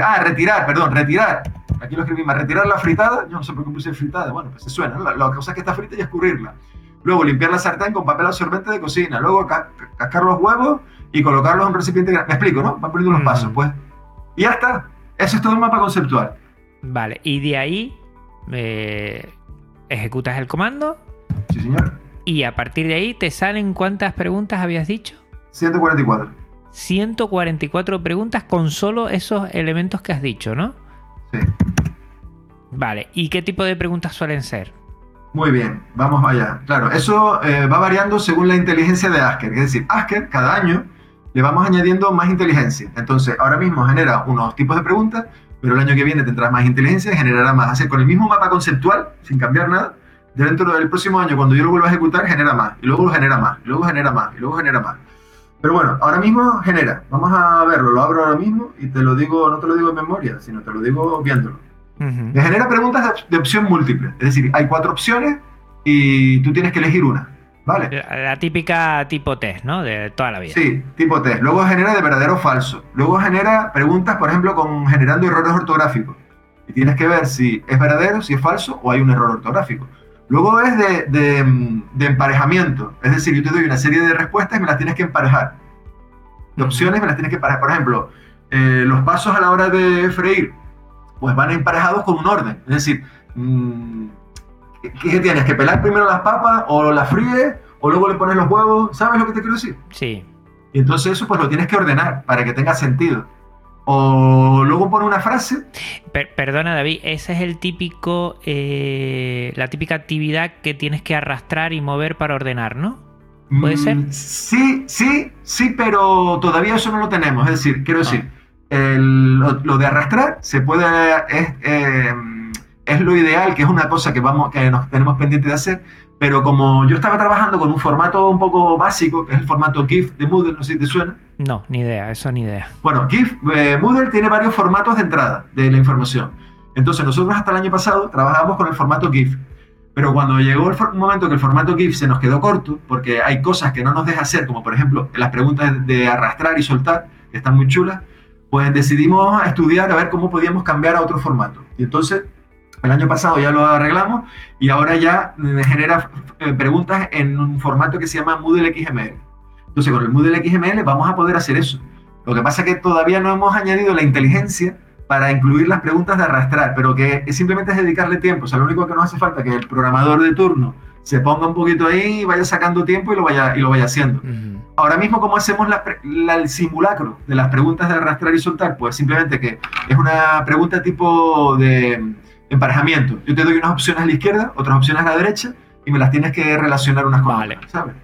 Ah, retirar, perdón, retirar. Aquí lo escribí más. Retirar la fritada. Yo no sé por qué puse fritada. Bueno, pues se suena. La, la cosa es que está frita y escurrirla. Luego limpiar la sartén con papel absorbente de cocina. Luego ca- cascar los huevos y colocarlos en un recipiente. gra- Me explico, ¿no? Van poniendo los Mm. pasos, pues. Y ya está. Eso es todo un mapa conceptual. Vale. Y de ahí eh, ejecutas el comando Sí, señor. y a partir de ahí te salen cuántas preguntas habías dicho. 144. 144 preguntas con solo esos elementos que has dicho, ¿no? Sí. Vale. ¿Y qué tipo de preguntas suelen ser? Muy bien, vamos allá. Claro, eso eh, va variando según la inteligencia de Asker. Es decir, Asker cada año le vamos añadiendo más inteligencia. Entonces, ahora mismo genera unos tipos de preguntas, pero el año que viene tendrás más inteligencia y generará más. Así, con el mismo mapa conceptual, sin cambiar nada, dentro del próximo año, cuando yo lo vuelva a ejecutar, genera más, y luego lo genera más, y luego genera más, y luego genera más. Pero bueno, ahora mismo genera. Vamos a verlo, lo abro ahora mismo y te lo digo, no te lo digo en memoria, sino te lo digo viéndolo. Me genera preguntas de, op- de opción múltiple. Es decir, hay cuatro opciones y tú tienes que elegir una. ¿Vale? La, la típica tipo test, ¿no? De toda la vida. Sí, tipo test. Luego genera de verdadero o falso. Luego genera preguntas, por ejemplo, con generando errores ortográficos. Y tienes que ver si es verdadero, si es falso o hay un error ortográfico. Luego es de, de, mm, de emparejamiento. Es decir, yo te doy una serie de respuestas y me las tienes que emparejar. De opciones me las tienes que emparejar. Por ejemplo, eh, los pasos a la hora de freír, pues van emparejados con un orden. Es decir, mm, ¿qué, qué tienes? ¿Que pelar primero las papas o las fríes o luego le pones los huevos? ¿Sabes lo que te quiero decir? Sí. Y entonces eso pues lo tienes que ordenar para que tenga sentido. O luego pone una frase. Per- perdona, David, ese es el típico. eh, la típica actividad que tienes que arrastrar y mover para ordenar, ¿no? ¿Puede mm, ser? Sí, sí, sí, pero todavía eso no lo tenemos. Es decir, quiero Ah. decir, lo, de arrastrar se puede, es, eh, es lo ideal, que es una cosa que, vamos, que nos tenemos pendiente de hacer, pero como yo estaba trabajando con un formato un poco básico, que es el formato GIF de Moodle, no sé si te suena. No, ni idea, eso ni idea. Bueno, GIF, eh, Moodle tiene varios formatos de entrada de la información. Entonces nosotros hasta el año pasado trabajamos con el formato GIF. Pero cuando llegó el momento que el formato GIF se nos quedó corto, porque hay cosas que no nos deja hacer, como por ejemplo las preguntas de arrastrar y soltar, que están muy chulas, pues decidimos estudiar a ver cómo podíamos cambiar a otro formato. Y entonces el año pasado ya lo arreglamos y ahora ya genera eh, preguntas en un formato que se llama Moodle XML. Entonces, con el Moodle XML vamos a poder hacer eso. Lo que pasa es que todavía no hemos añadido la inteligencia para incluir las preguntas de arrastrar, pero que simplemente es dedicarle tiempo. O sea, lo único que nos hace falta es que el programador de turno se ponga un poquito ahí y vaya sacando tiempo y lo vaya, y lo vaya haciendo. Ahora mismo, ¿cómo hacemos el simulacro de las preguntas de arrastrar y soltar? Pues simplemente que es una pregunta tipo de emparejamiento. Yo te doy unas opciones a la izquierda, otras opciones a la derecha, y me las tienes que relacionar unas con otras, ¿sabes?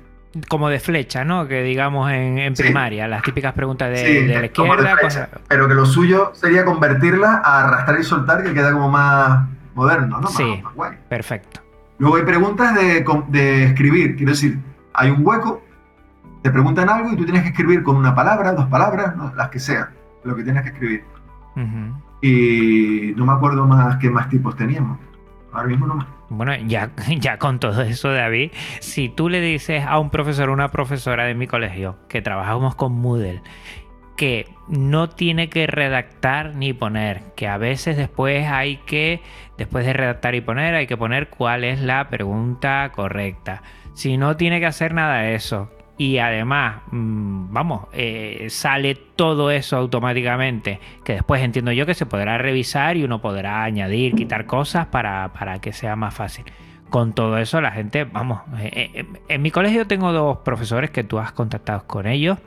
Como de flecha, ¿no? Que digamos en, primaria, las típicas preguntas de, la izquierda. Pero que lo suyo sería convertirla a arrastrar y soltar, que queda como más moderno, ¿no? Sí, perfecto. Luego hay preguntas de, de, escribir, quiero decir, hay un hueco, te preguntan algo y tú tienes que escribir con una palabra, dos palabras, las que sean, lo que tienes que escribir. Y no me acuerdo más qué más tipos teníamos. Ahora mismo no más. Bueno, ya, ya con todo eso, David, si tú le dices a un profesor o una profesora de mi colegio que trabajamos con Moodle que no tiene que redactar ni poner, que a veces después hay que, después de redactar y poner, hay que poner cuál es la pregunta correcta. Si no tiene que hacer nada de eso, y además, mm, vamos, eh, sale todo eso automáticamente, que después entiendo yo que se podrá revisar y uno podrá añadir, quitar cosas para, que sea más fácil. Con todo eso, la gente, vamos, eh, eh, en mi colegio tengo dos profesores que tú has contactado con ellos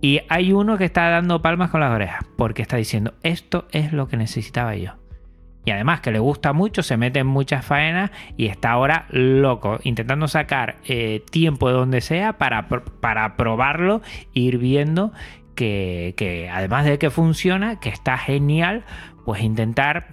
y hay uno que está dando palmas con las orejas porque está diciendo, esto es lo que necesitaba yo. Y además que le gusta mucho, se mete en muchas faenas y está ahora loco, intentando sacar eh, tiempo de donde sea para, para probarlo ir viendo que, que, además de que funciona, que está genial, pues intentar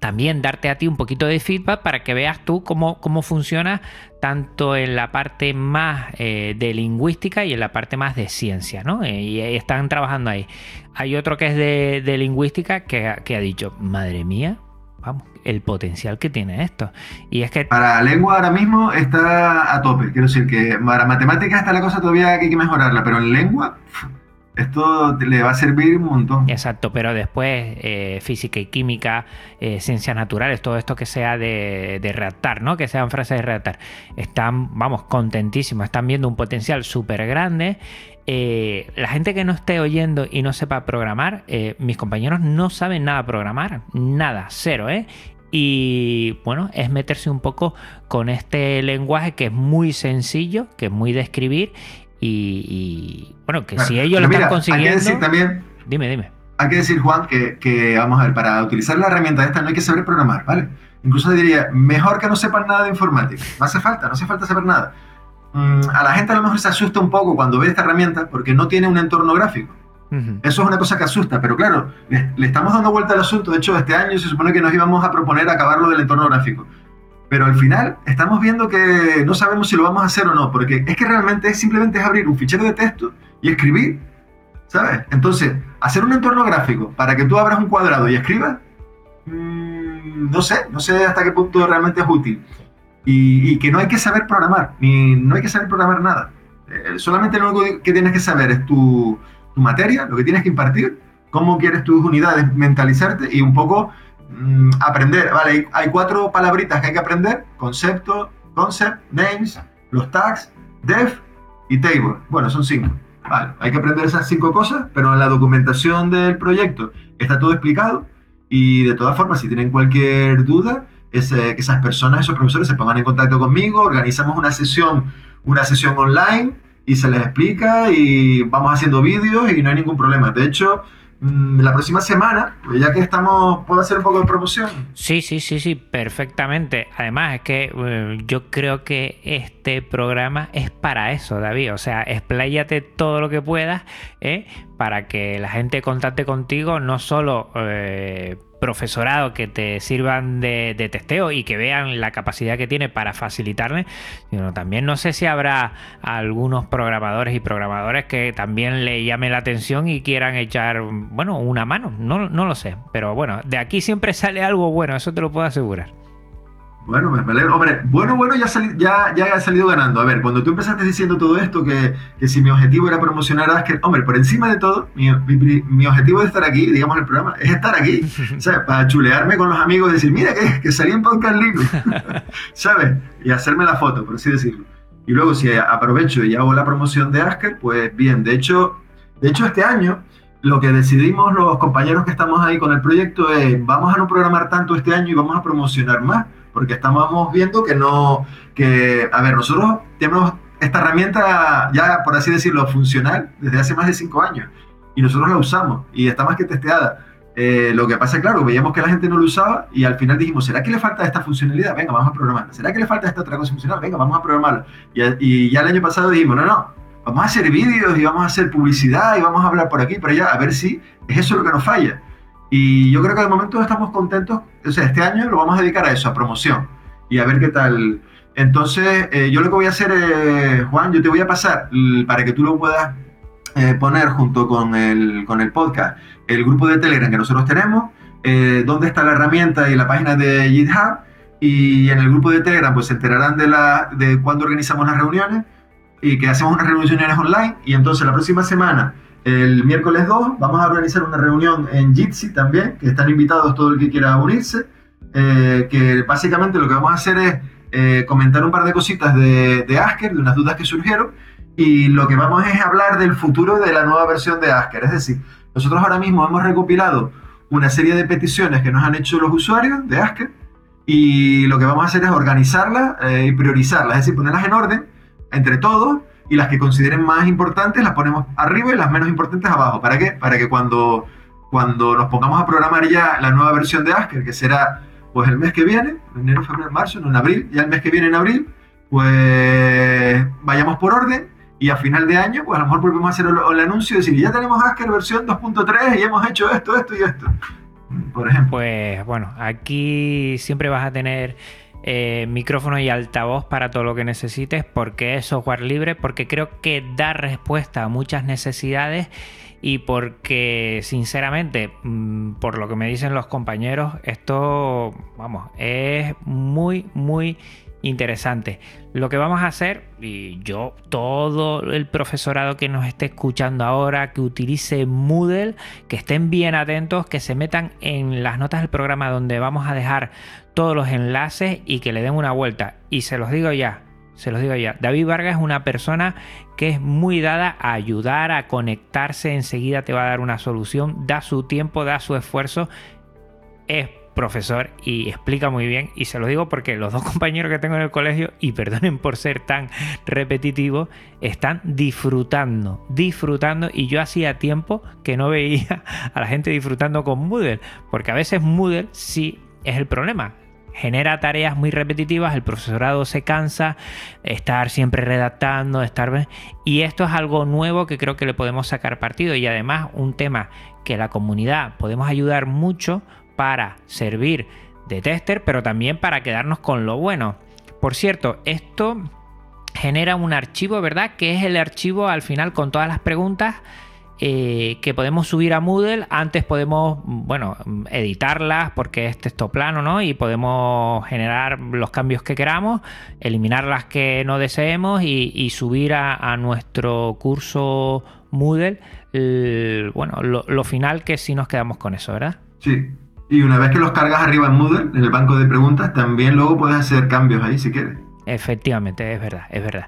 también darte a ti un poquito de feedback para que veas tú cómo, cómo funciona tanto en la parte más eh, de lingüística y en la parte más de ciencia, ¿no? Eh, y están trabajando ahí. Hay otro que es de, lingüística que, que, ha dicho, madre mía, vamos, el potencial que tiene esto. Y es que... Para lengua ahora mismo está a tope, quiero decir que para matemáticas está la cosa todavía que hay que mejorarla, pero en lengua esto le va a servir un montón. Exacto, pero después eh, física y química, eh, ciencias naturales, todo esto que sea de, de, redactar, ¿no? Que sean frases de redactar. Están, vamos, contentísimos, están viendo un potencial súper grande. Eh, la gente que no esté oyendo y no sepa programar, mis compañeros no saben nada programar, nada, cero, ¿eh? Y bueno, es meterse un poco con este lenguaje que es muy sencillo, que es muy de escribir y, bueno, que si ellos lo están consiguiendo. Hay que decir también. Dime, dime. Hay que decir, Juan, que, vamos a ver, para utilizar la herramienta esta no hay que saber programar, ¿vale? Incluso diría, mejor que no sepan nada de informática. No hace falta, no hace falta saber nada. Mm, a la gente a lo mejor se asusta un poco cuando ve esta herramienta porque no tiene un entorno gráfico. Eso es una cosa que asusta, pero claro, le, le, estamos dando vuelta al asunto. De hecho, este año se supone que nos íbamos a proponer acabarlo del entorno gráfico. Pero al final estamos viendo que no sabemos si lo vamos a hacer o no, porque es que realmente es simplemente es abrir un fichero de texto y escribir, ¿sabes? Entonces, hacer un entorno gráfico para que tú abras un cuadrado y escribas, mm, no sé, no sé hasta qué punto realmente es útil. Y, que no hay que saber programar, ni no hay que saber programar nada. Eh, solamente lo único que tienes que saber es tu, tu materia, lo que tienes que impartir, cómo quieres tus unidades mentalizarte y un poco Mm, aprender, vale, hay, cuatro palabritas que hay que aprender, concepto, concept, names, los tags, def y table. Bueno, son cinco. Hay que aprender esas cinco cosas, pero en la documentación del proyecto está todo explicado y de todas formas, si tienen cualquier duda, es, que esas personas, esos profesores se pongan en contacto conmigo, organizamos una sesión, una sesión online y se les explica y vamos haciendo vídeos y no hay ningún problema. De hecho, la próxima semana, pues ya que estamos, ¿puedo hacer un poco de promoción? Sí, sí, sí, sí, perfectamente. Además, es que eh, yo creo que este programa es para eso, David. O sea, expláyate todo lo que puedas ¿eh? para que la gente contacte contigo, no solo eh, profesorado que te sirvan de, testeo y que vean la capacidad que tiene para facilitarle, también no sé si habrá algunos programadores y programadores que también le llame la atención y quieran echar, bueno, una mano, no, no lo sé, pero bueno, de aquí siempre sale algo bueno, eso te lo puedo asegurar. Bueno, me alegro. Hombre, bueno, bueno, ya, ya, ya ha salido ganando. A ver, cuando tú empezaste diciendo todo esto, que, que si mi objetivo era promocionar a Asker, hombre, por encima de todo, mi, mi, objetivo de estar aquí, digamos el programa, es estar aquí. o sea, para chulearme con los amigos y decir, mira, que, que salí en Podcast Linux. ¿Sabes? Y hacerme la foto, por así decirlo. Y luego, si aprovecho y hago la promoción de Asker, pues bien, de hecho, de hecho este año lo que decidimos los compañeros que estamos ahí con el proyecto es, vamos a no programar tanto este año y vamos a promocionar más porque estamos viendo que no, que, a ver, nosotros tenemos esta herramienta ya, por así decirlo, funcional desde hace más de cinco años y nosotros la usamos y está más que testeada. Eh, lo que pasa, claro, veíamos que la gente no lo usaba y al final dijimos, ¿será que le falta esta funcionalidad? Venga, vamos a programarla. ¿Será que le falta esta otra cosa funcional? Venga, vamos a programarla. Y, y ya el año pasado dijimos, no, no, vamos a hacer vídeos y vamos a hacer publicidad y vamos a hablar por aquí, por allá, a ver si es eso lo que nos falla. Y yo creo que de momento estamos contentos. O sea, este año lo vamos a dedicar a eso, a promoción. Y a ver qué tal. Entonces, eh, yo lo que voy a hacer, es, Juan, yo te voy a pasar para que tú lo puedas eh, poner junto con el, con el podcast, el grupo de Telegram que nosotros tenemos, eh, dónde está la herramienta y la página de GitHub. Y en el grupo de Telegram, pues se enterarán de, la, de cuándo organizamos las reuniones y que hacemos unas reuniones online. Y entonces la próxima semana el miércoles 2 vamos a organizar una reunión en Jitsi también, que están invitados todo el que quiera unirse, eh, que básicamente lo que vamos a hacer es eh, comentar un par de cositas de, de, Asker, de unas dudas que surgieron, y lo que vamos es hablar del futuro de la nueva versión de Asker. Es decir, nosotros ahora mismo hemos recopilado una serie de peticiones que nos han hecho los usuarios de Asker, y lo que vamos a hacer es organizarlas eh, y priorizarlas, es decir, ponerlas en orden entre todos y las que consideren más importantes las ponemos arriba y las menos importantes abajo. ¿Para qué? Para que cuando, cuando nos pongamos a programar ya la nueva versión de Asker, que será pues el mes que viene, enero, febrero, marzo, no en abril, ya el mes que viene en abril, pues vayamos por orden y a final de año, pues a lo mejor volvemos a hacer el, anuncio y decir, ya tenemos Asker versión 2.3 y hemos hecho esto, esto y esto. Por ejemplo. Pues bueno, aquí siempre vas a tener eh, micrófono y altavoz para todo lo que necesites, porque es software libre, porque creo que da respuesta a muchas necesidades y porque sinceramente, mm, por lo que me dicen los compañeros, esto, vamos, es muy, muy interesante. Lo que vamos a hacer, y yo, todo el profesorado que nos esté escuchando ahora, que utilice Moodle, que estén bien atentos, que se metan en las notas del programa donde vamos a dejar todos los enlaces y que le den una vuelta. Y se los digo ya, se los digo ya. David Vargas es una persona que es muy dada a ayudar, a conectarse, enseguida te va a dar una solución, da su tiempo, da su esfuerzo. Es profesor y explica muy bien. Y se lo digo porque los dos compañeros que tengo en el colegio, y perdonen por ser tan repetitivo, están disfrutando, disfrutando. Y yo hacía tiempo que no veía a la gente disfrutando con Moodle, porque a veces Moodle sí es el problema. Genera tareas muy repetitivas, el profesorado se cansa, estar siempre redactando, estar... Y esto es algo nuevo que creo que le podemos sacar partido y además un tema que la comunidad podemos ayudar mucho para servir de tester, pero también para quedarnos con lo bueno. Por cierto, esto genera un archivo, ¿verdad? Que es el archivo al final con todas las preguntas eh, que podemos subir a Moodle. Antes podemos, bueno, editarlas porque es texto plano, ¿no? Y podemos generar los cambios que queramos, eliminar las que no deseemos y, subir a, nuestro curso Moodle, bueno, lo, lo final que sí nos quedamos con eso, ¿verdad? Sí, y una vez que los cargas arriba en Moodle, en el banco de preguntas, también luego puedes hacer cambios ahí si quieres. Efectivamente, es verdad, es verdad.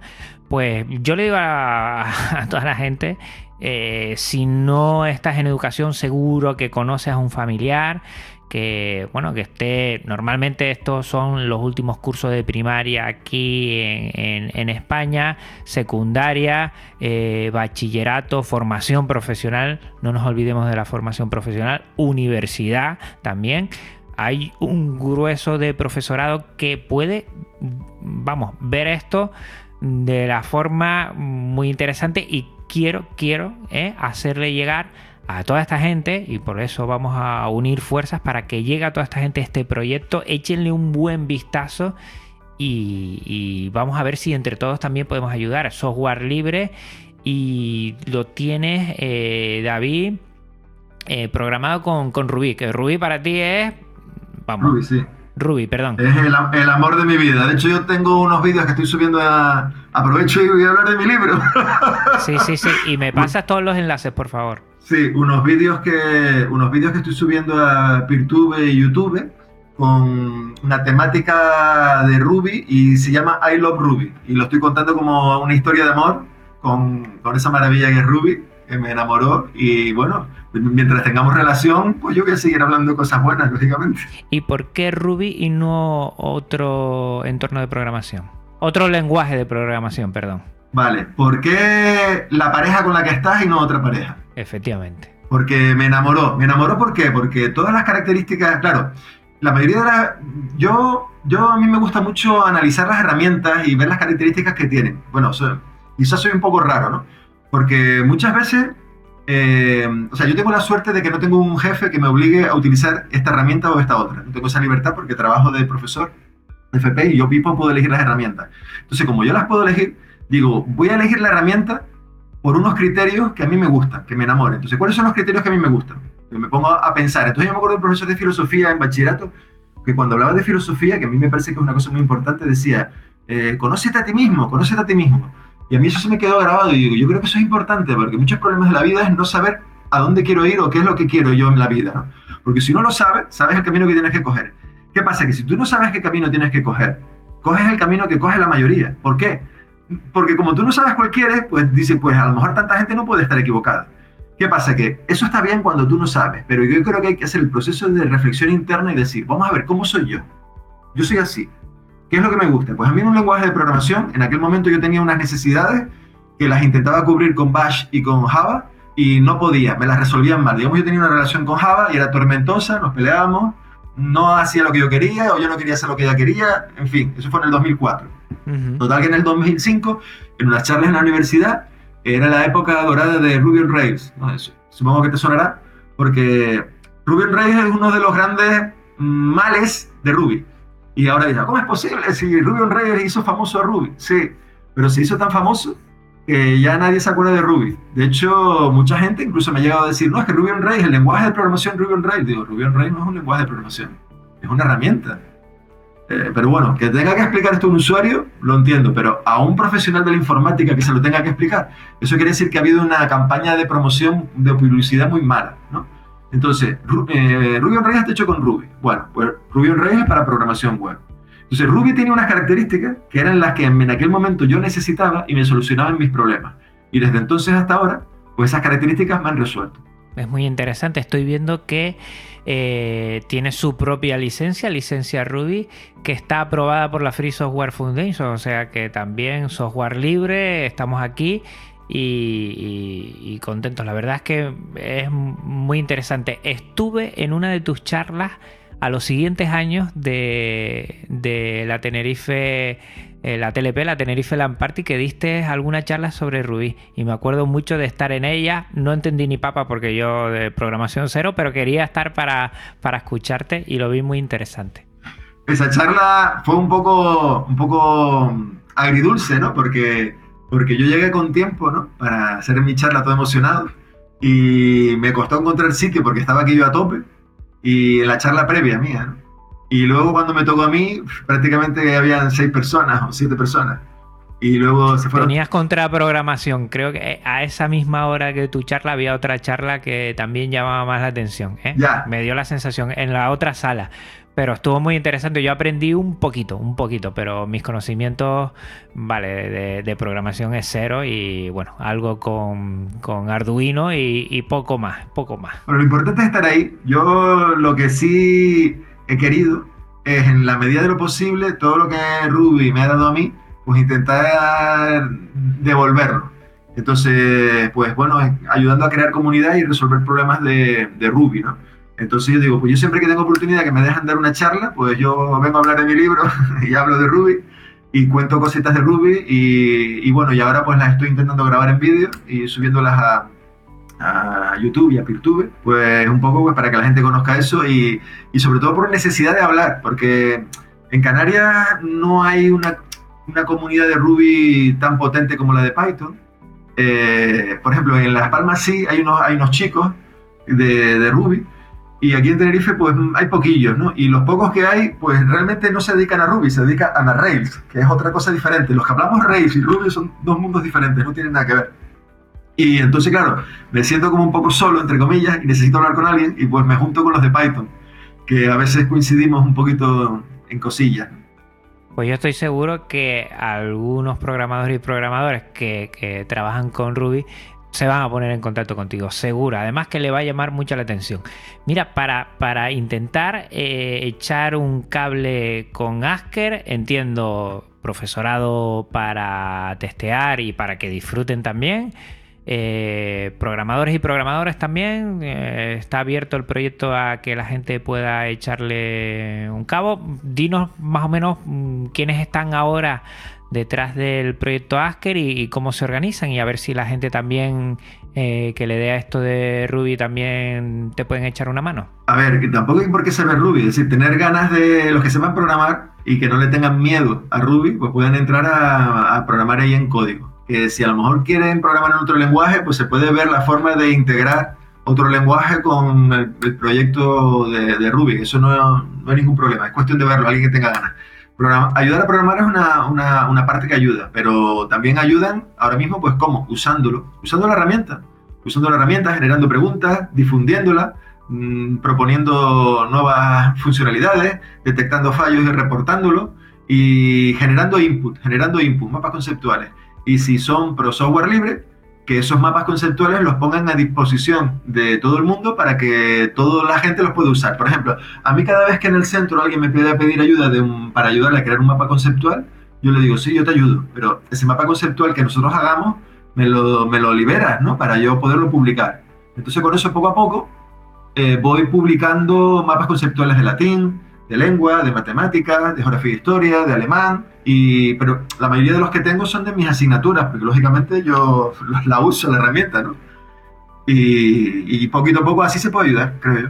Pues yo le digo a, toda la gente, eh, si no estás en educación, seguro que conoces a un familiar que bueno que esté normalmente estos son los últimos cursos de primaria aquí en, España secundaria eh, bachillerato formación profesional. No nos olvidemos de la formación profesional universidad también. Hay un grueso de profesorado que puede vamos ver esto de la forma muy interesante y quiero quiero eh, hacerle llegar a toda esta gente y por eso vamos a unir fuerzas para que llegue a toda esta gente este proyecto, échenle un buen vistazo y, vamos a ver si entre todos también podemos ayudar. Software libre y lo tienes, eh, David, eh, programado con, con Ruby, que Ruby para ti es... Vamos, Ruby, sí. Ruby, perdón. Es el, amor de mi vida. De hecho, yo tengo unos vídeos que estoy subiendo a... Aprovecho y voy a hablar de mi libro. Sí, sí, sí. Y me pasas todos los enlaces, por favor. Sí, unos vídeos que, unos vídeos que estoy subiendo a PeerTube y YouTube con una temática de Ruby y se llama I Love Ruby. Y lo estoy contando como una historia de amor con, con esa maravilla que es Ruby, que me enamoró. Y bueno, mientras tengamos relación, pues yo voy a seguir hablando cosas buenas, lógicamente. ¿Y por qué Ruby y no otro entorno de programación? Otro lenguaje de programación, perdón. Vale, ¿por qué la pareja con la que estás y no otra pareja? Efectivamente. Porque me enamoró. ¿Me enamoró por qué? Porque todas las características, claro, la mayoría de las... Yo, yo a mí me gusta mucho analizar las herramientas y ver las características que tienen. Bueno, quizás soy un poco raro, ¿no? Porque muchas veces eh, o sea, yo tengo la suerte de que no tengo un jefe que me obligue a utilizar esta herramienta o esta otra. No tengo esa libertad porque trabajo de profesor FP y yo mismo puedo elegir las herramientas. Entonces, como yo las puedo elegir, digo, voy a elegir la herramienta por unos criterios que a mí me gustan, que me enamoren. Entonces, ¿cuáles son los criterios que a mí me gustan? Yo me pongo a pensar. Entonces, yo me acuerdo de un profesor de filosofía en bachillerato que cuando hablaba de filosofía, que a mí me parece que es una cosa muy importante, decía, eh, conócete a ti mismo, conócete a ti mismo. Y a mí eso se me quedó grabado y digo, yo creo que eso es importante porque muchos problemas de la vida es no saber a dónde quiero ir o qué es lo que quiero yo en la vida. ¿no? Porque si no lo sabes, sabes el camino que tienes que coger. ¿Qué pasa? Que si tú no sabes qué camino tienes que coger, coges el camino que coge la mayoría. ¿Por qué? Porque como tú no sabes cuál quieres, pues dice, pues a lo mejor tanta gente no puede estar equivocada. ¿Qué pasa? Que eso está bien cuando tú no sabes, pero yo creo que hay que hacer el proceso de reflexión interna y decir, vamos a ver, ¿cómo soy yo? Yo soy así. ¿Qué es lo que me gusta? Pues a mí en un lenguaje de programación, en aquel momento yo tenía unas necesidades que las intentaba cubrir con Bash y con Java y no podía, me las resolvían mal. Digamos, yo tenía una relación con Java y era tormentosa, nos peleábamos, no hacía lo que yo quería o yo no quería hacer lo que ella quería, en fin, eso fue en el 2004. Total que en el 2005, en unas charlas en la universidad, era la época dorada de Ruby on Rails. supongo que te sonará, porque Ruby on Rails es uno de los grandes males de Ruby. Y ahora dice, ¿cómo es posible si Ruby on Rails hizo famoso a Ruby? Sí, pero se hizo tan famoso que ya nadie se acuerda de Ruby. De hecho, mucha gente incluso me ha llegado a decir, no, es que Ruby on Rails, el lenguaje de programación Ruby on Rails. Digo, Ruby on Rails no es un lenguaje de programación, es una herramienta. Eh, pero bueno, que tenga que explicar esto a un usuario, lo entiendo, pero a un profesional de la informática que se lo tenga que explicar, eso quiere decir que ha habido una campaña de promoción de publicidad muy mala, ¿no? Entonces, eh, Ruby on Rails está hecho con Ruby. Bueno, pues Ruby on Rails es para programación web. Entonces, Ruby tiene unas características que eran las que en aquel momento yo necesitaba y me solucionaban mis problemas. Y desde entonces hasta ahora, pues esas características me han resuelto. Es muy interesante. Estoy viendo que eh, tiene su propia licencia, licencia Ruby, que está aprobada por la Free Software Foundation. O sea que también software libre, estamos aquí y, contentos. La verdad es que es muy interesante. Estuve en una de tus charlas a los siguientes años de, la Tenerife, eh, la TLP, la Tenerife Land Party, que diste alguna charla sobre Ruby. Y me acuerdo mucho de estar en ella. No entendí ni papa porque yo de programación cero, pero quería estar para, para escucharte y lo vi muy interesante. Esa charla fue un poco, un poco agridulce, ¿no? Porque porque yo llegué con tiempo, ¿no? Para hacer mi charla todo emocionado y me costó encontrar sitio porque estaba aquí yo a tope y en la charla previa mía, ¿no? Y luego cuando me tocó a mí, prácticamente habían seis personas o siete personas. y luego se fueron. Tenías contraprogramación. Creo que a esa misma hora que tu charla había otra charla que también llamaba más la atención. ¿eh? Ya. Me dio la sensación en la otra sala. Pero estuvo muy interesante. Yo aprendí un poquito, un poquito, pero mis conocimientos, vale, de, programación es cero y bueno, algo con, con Arduino y, y poco más, poco más. Pero lo importante es estar ahí. Yo lo que sí he querido es, en la medida de lo posible, todo lo que Ruby me ha dado a mí, pues intentar devolverlo. Entonces, pues bueno, ayudando a crear comunidad y resolver problemas de, de Ruby, ¿no? Entonces yo digo, pues yo siempre que tengo oportunidad que me dejan dar una charla, pues yo vengo a hablar de mi libro y hablo de Ruby y cuento cositas de Ruby y, y bueno, y ahora pues las estoy intentando grabar en vídeo y subiéndolas a, a YouTube y a Peertube, pues un poco pues, para que la gente conozca eso y, y sobre todo por necesidad de hablar, porque en Canarias no hay una, una comunidad de Ruby tan potente como la de Python. Eh, por ejemplo, en Las Palmas sí hay unos, hay unos chicos de, de Ruby, y aquí en Tenerife, pues hay poquillos, ¿no? Y los pocos que hay, pues realmente no se dedican a Ruby, se dedican a Rails, que es otra cosa diferente. Los que hablamos Rails y Ruby son dos mundos diferentes, no tienen nada que ver. Y entonces, claro, me siento como un poco solo, entre comillas, y necesito hablar con alguien, y pues me junto con los de Python, que a veces coincidimos un poquito en cosillas. Pues yo estoy seguro que algunos programadores y programadores que, que trabajan con Ruby se van a poner en contacto contigo, seguro. Además que le va a llamar mucho la atención. Mira, para, para intentar eh, echar un cable con Asker, entiendo profesorado para testear y para que disfruten también. Eh, programadores y programadores también. Eh, está abierto el proyecto a que la gente pueda echarle un cabo. Dinos más o menos mm, quiénes están ahora detrás del proyecto Asker y, cómo se organizan y a ver si la gente también eh, que le dé a esto de Ruby también te pueden echar una mano. A ver, que tampoco hay por qué saber Ruby, es decir, tener ganas de los que sepan programar y que no le tengan miedo a Ruby, pues pueden entrar a, programar ahí en código. Que si a lo mejor quieren programar en otro lenguaje, pues se puede ver la forma de integrar otro lenguaje con el, proyecto de, de, Ruby. Eso no, no hay ningún problema, es cuestión de verlo, alguien que tenga ganas. Programa, ayudar a programar es una, una, una, parte que ayuda, pero también ayudan ahora mismo, pues, ¿cómo? Usándolo, usando la herramienta, usando la herramienta, generando preguntas, difundiéndola, mmm, proponiendo nuevas funcionalidades, detectando fallos y reportándolo, y generando input, generando input, mapas conceptuales. Y si son pro software libre, que esos mapas conceptuales los pongan a disposición de todo el mundo para que toda la gente los pueda usar. Por ejemplo, a mí cada vez que en el centro alguien me pide pedir ayuda para ayudarle a crear un mapa conceptual, yo le digo, sí, yo te ayudo, pero ese mapa conceptual que nosotros hagamos, me lo, me lo liberas, ¿no? Para yo poderlo publicar. Entonces con eso poco a poco eh, voy publicando mapas conceptuales de latín, de lengua, de matemáticas, de geografía e historia, de alemán, y, pero la mayoría de los que tengo son de mis asignaturas, porque lógicamente yo la uso, la herramienta, ¿no? Y, y poquito a poco así se puede ayudar, creo yo.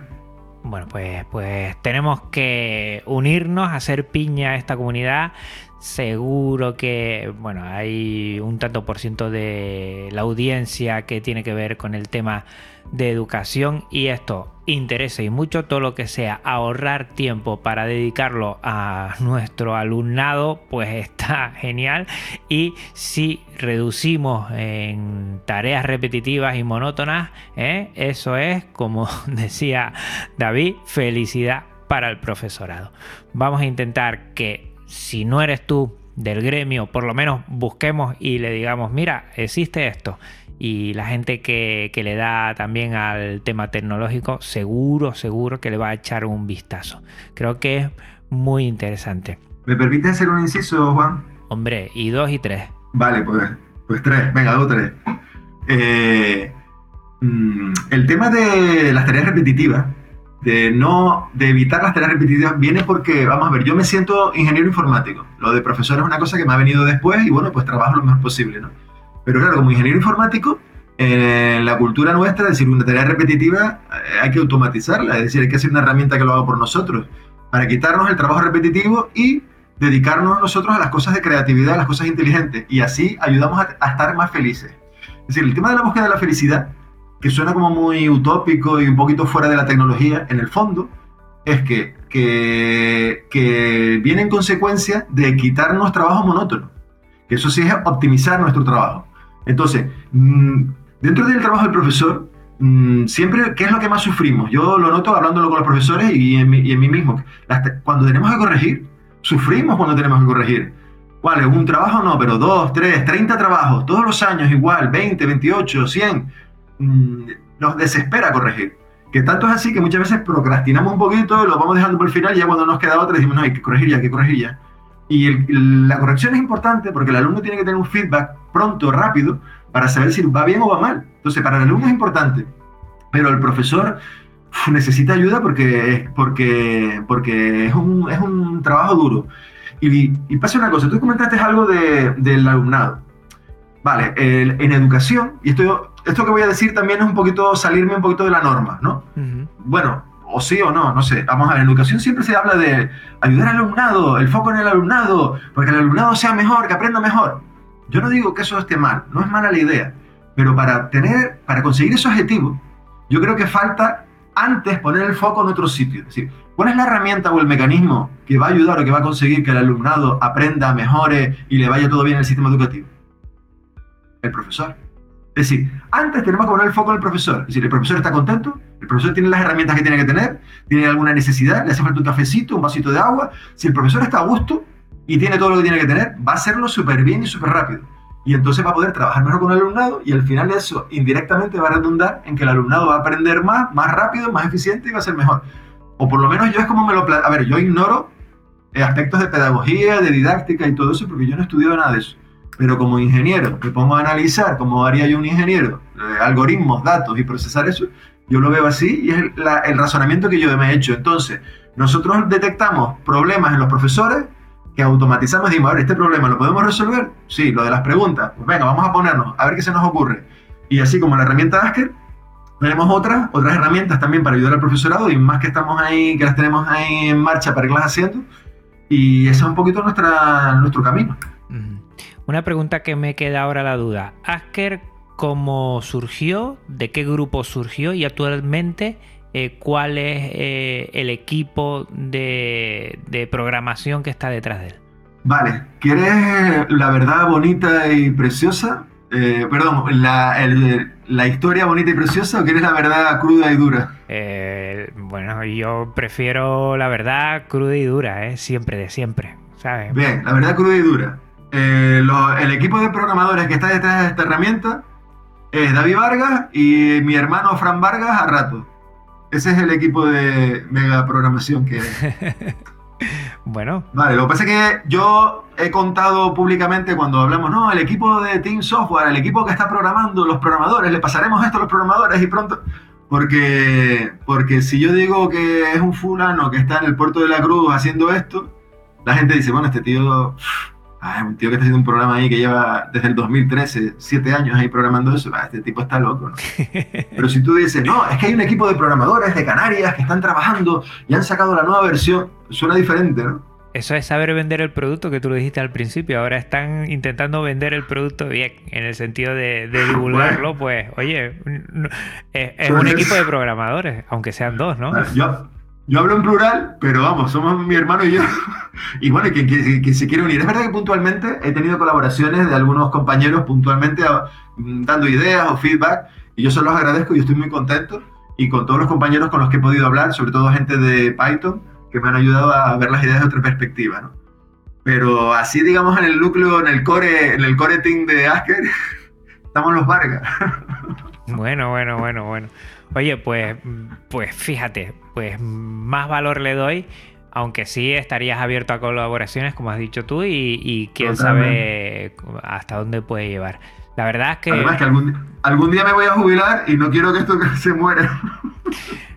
Bueno, pues, pues tenemos que unirnos, hacer piña a esta comunidad. Seguro que, bueno, hay un tanto por ciento de la audiencia que tiene que ver con el tema de educación y esto interesa y mucho todo lo que sea ahorrar tiempo para dedicarlo a nuestro alumnado pues está genial. Y si reducimos en tareas repetitivas y monótonas ¿eh? eso es como decía David felicidad para el profesorado. Vamos a intentar que si no eres tú del gremio por lo menos busquemos y le digamos mira existe esto y la gente que, que, le da también al tema tecnológico, seguro, seguro que le va a echar un vistazo. Creo que es muy interesante. ¿Me permite hacer un inciso, Juan? Hombre, y dos y tres. Vale, pues, pues tres, venga, dos, tres. Eh, mmm, el tema de las tareas repetitivas, de no de evitar las tareas repetitivas viene porque vamos a ver yo me siento ingeniero informático lo de profesor es una cosa que me ha venido después y bueno pues trabajo lo mejor posible no pero claro, como ingeniero informático, en la cultura nuestra, es decir, una tarea repetitiva hay que automatizarla, es decir, hay que hacer una herramienta que lo haga por nosotros, para quitarnos el trabajo repetitivo y dedicarnos nosotros a las cosas de creatividad, a las cosas inteligentes, y así ayudamos a, a estar más felices. Es decir, el tema de la búsqueda de la felicidad, que suena como muy utópico y un poquito fuera de la tecnología, en el fondo, es que, que, que viene en consecuencia de quitarnos trabajo monótono que eso sí es optimizar nuestro trabajo. Entonces, mm, dentro del trabajo del profesor, mm, siempre, ¿qué es lo que más sufrimos? Yo lo noto hablándolo con los profesores y en, y en mí mismo. Cuando tenemos que corregir, sufrimos cuando tenemos que corregir. ¿Cuál es? ¿Un trabajo? No, pero dos, tres, treinta trabajos, todos los años igual, 20, 28, 100. nos desespera corregir. Que tanto es así que muchas veces procrastinamos un poquito, lo vamos dejando por el final y ya cuando nos queda otra decimos, no, hay que corregir ya, hay que corregir ya. Y la corrección es importante porque el alumno tiene que tener un feedback pronto, rápido, para saber si va bien o va mal. Entonces, para el alumno es importante, pero el profesor necesita ayuda porque, porque, porque es, un, es un trabajo duro. Y, pasa una cosa, tú comentaste algo del alumnado. Vale, en educación, y esto, esto que voy a decir también es un poquito salirme un poquito de la norma, ¿no? Bueno, o sí o no, no sé. Vamos a ver, en educación siempre se habla de ayudar al alumnado, el foco en el alumnado, porque el alumnado sea mejor, que aprenda mejor. Yo no digo que eso esté mal, no es mala la idea, pero para tener, para conseguir ese objetivo, yo creo que falta antes poner el foco en otro sitio. Es decir, ¿cuál es la herramienta o el mecanismo que va a ayudar o que va a conseguir que el alumnado aprenda, mejore y le vaya todo bien en el sistema educativo? El profesor. Es decir, antes tenemos que poner el foco en el profesor. Es decir, el profesor está contento, el profesor tiene las herramientas que tiene que tener, tiene alguna necesidad, le hace falta un cafecito, un vasito de agua. Si el profesor está a gusto y tiene todo lo que tiene que tener, va a hacerlo súper bien y súper rápido y entonces va a poder trabajar mejor con el alumnado y al final eso indirectamente va a redundar en que el alumnado va a aprender más, más rápido, más eficiente y va a ser mejor. O por lo menos yo es como me lo... A ver, yo ignoro eh, aspectos de pedagogía, de didáctica y todo eso porque yo no he estudiado nada de eso. Pero como ingeniero, me pongo a analizar como haría yo un ingeniero, eh, algoritmos, datos y procesar eso, yo lo veo así y es el, el razonamiento que yo me he hecho. Entonces, nosotros detectamos problemas en los profesores que automatizamos y decimos, a ver, este problema lo podemos resolver. Sí, lo de las preguntas. Pues venga, vamos a ponernos, a ver qué se nos ocurre. Y así como la herramienta Asker, tenemos otras, otras herramientas también para ayudar al profesorado y más que estamos ahí, que las tenemos ahí en marcha para irlas haciendo. Y ese es un poquito nuestra, nuestro camino. Una pregunta que me queda ahora la duda. Asker, ¿cómo surgió? ¿De qué grupo surgió? Y actualmente eh, cuál es eh, el equipo de, programación que está detrás de él. Vale, ¿quieres la verdad bonita y preciosa? Eh, perdón, la, historia bonita y preciosa o quieres la verdad cruda y dura? bueno, yo prefiero la verdad cruda y dura, siempre de siempre, ¿sabes? Bien, la verdad cruda y dura. El equipo de programadores que está detrás de esta herramienta es David Vargas y mi hermano Fran Vargas a rato. Ese es el equipo de mega programación que bueno. Vale, lo que pasa es que yo he contado públicamente cuando hablamos, no, el equipo de Team Software, el equipo que está programando, los programadores, le pasaremos esto a los programadores y pronto... Porque, porque si yo digo que es un fulano que está en el puerto de la Cruz haciendo esto, la gente dice, bueno, este tío Ah, un tío que está haciendo un programa ahí que lleva desde el 2013, siete años ahí programando eso, ah, este tipo está loco, ¿no? Pero si tú dices, no, es que hay un equipo de programadores de Canarias que están trabajando y han sacado la nueva versión, suena diferente, ¿no? Eso es saber vender el producto que tú lo dijiste al principio. Ahora están intentando vender el producto bien, en el sentido de, divulgarlo. Pues, oye, es, un equipo de programadores, aunque sean dos, ¿no? Yo, yo hablo en plural, pero vamos, somos mi hermano y yo. y bueno, quien, se quiere unir. Es verdad que puntualmente he tenido colaboraciones de algunos compañeros puntualmente mm, dando ideas o feedback, y yo se los agradezco y estoy muy contento. Y con todos los compañeros con los que he podido hablar, sobre todo gente de Python, que me han ayudado a ver las ideas de otra perspectiva, ¿no? Pero así, digamos, en el núcleo, en el core, en el core team de Asker, estamos los Vargas. bueno, bueno, bueno, bueno. Oye, pues, pues fíjate, pues más valor le doy, aunque sí estarías abierto a colaboraciones, como has dicho tú, y, quién sabe hasta dónde puede llevar. La verdad es que... Además que algún, día me voy a jubilar y no quiero que esto se muera.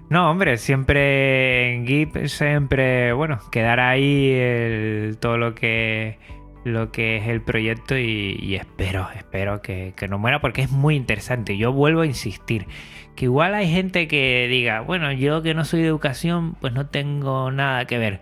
No, hombre, siempre en GIP, siempre, bueno, quedará ahí todo lo que lo que es el proyecto y, espero, espero que, que, no muera porque es muy interesante. Yo vuelvo a insistir, que igual hay gente que diga, bueno, yo que no soy de educación, pues no tengo nada que ver.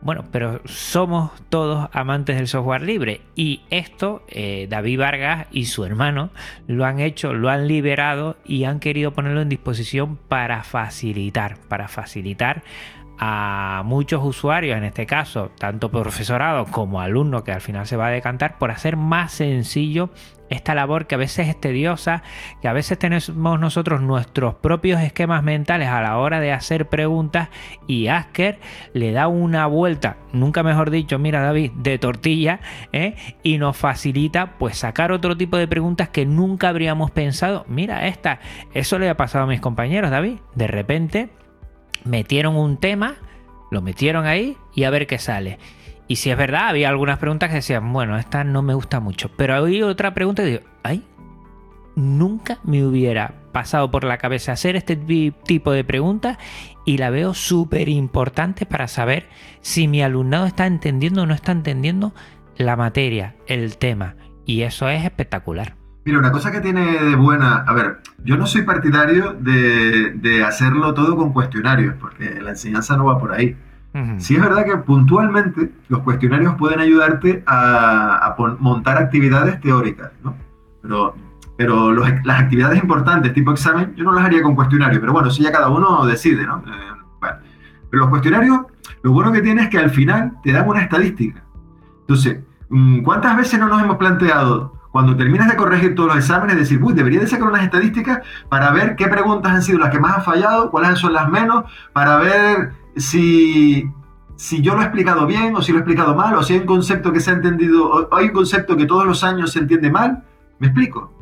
Bueno, pero somos todos amantes del software libre y esto eh, David Vargas y su hermano lo han hecho, lo han liberado y han querido ponerlo en disposición para facilitar, para facilitar a muchos usuarios, en este caso, tanto profesorado como alumno que al final se va a decantar, por hacer más sencillo esta labor que a veces es tediosa, que a veces tenemos nosotros nuestros propios esquemas mentales a la hora de hacer preguntas y Asker le da una vuelta, nunca mejor dicho, mira David, de tortilla ¿eh? y nos facilita pues sacar otro tipo de preguntas que nunca habríamos pensado, mira esta, eso le ha pasado a mis compañeros David, de repente metieron un tema, lo metieron ahí y a ver qué sale. Y si es verdad, había algunas preguntas que decían, bueno, esta no me gusta mucho. Pero había otra pregunta y digo, ay, nunca me hubiera pasado por la cabeza hacer este tipo de preguntas y la veo súper importante para saber si mi alumnado está entendiendo o no está entendiendo la materia, el tema. Y eso es espectacular. Mira, una cosa que tiene de buena, a ver, yo no soy partidario de hacerlo todo con cuestionarios, porque la enseñanza no va por ahí. Sí es verdad que puntualmente los cuestionarios pueden ayudarte a, montar actividades teóricas, ¿no? Pero, pero las actividades importantes, tipo examen, yo no las haría con cuestionario, pero bueno, si ya cada uno decide, ¿no? Eh, bueno. Pero los cuestionarios, lo bueno que tiene es que al final te dan una estadística. Entonces, mm, ¿cuántas veces no nos hemos planteado cuando terminas de corregir todos los exámenes, decir, uy, debería de sacar unas estadísticas para ver qué preguntas han sido las que más han fallado, cuáles son las menos, para ver si, si yo lo he explicado bien o si lo he explicado mal, o si hay un concepto que se ha entendido, hay un concepto que todos los años se entiende mal, me explico.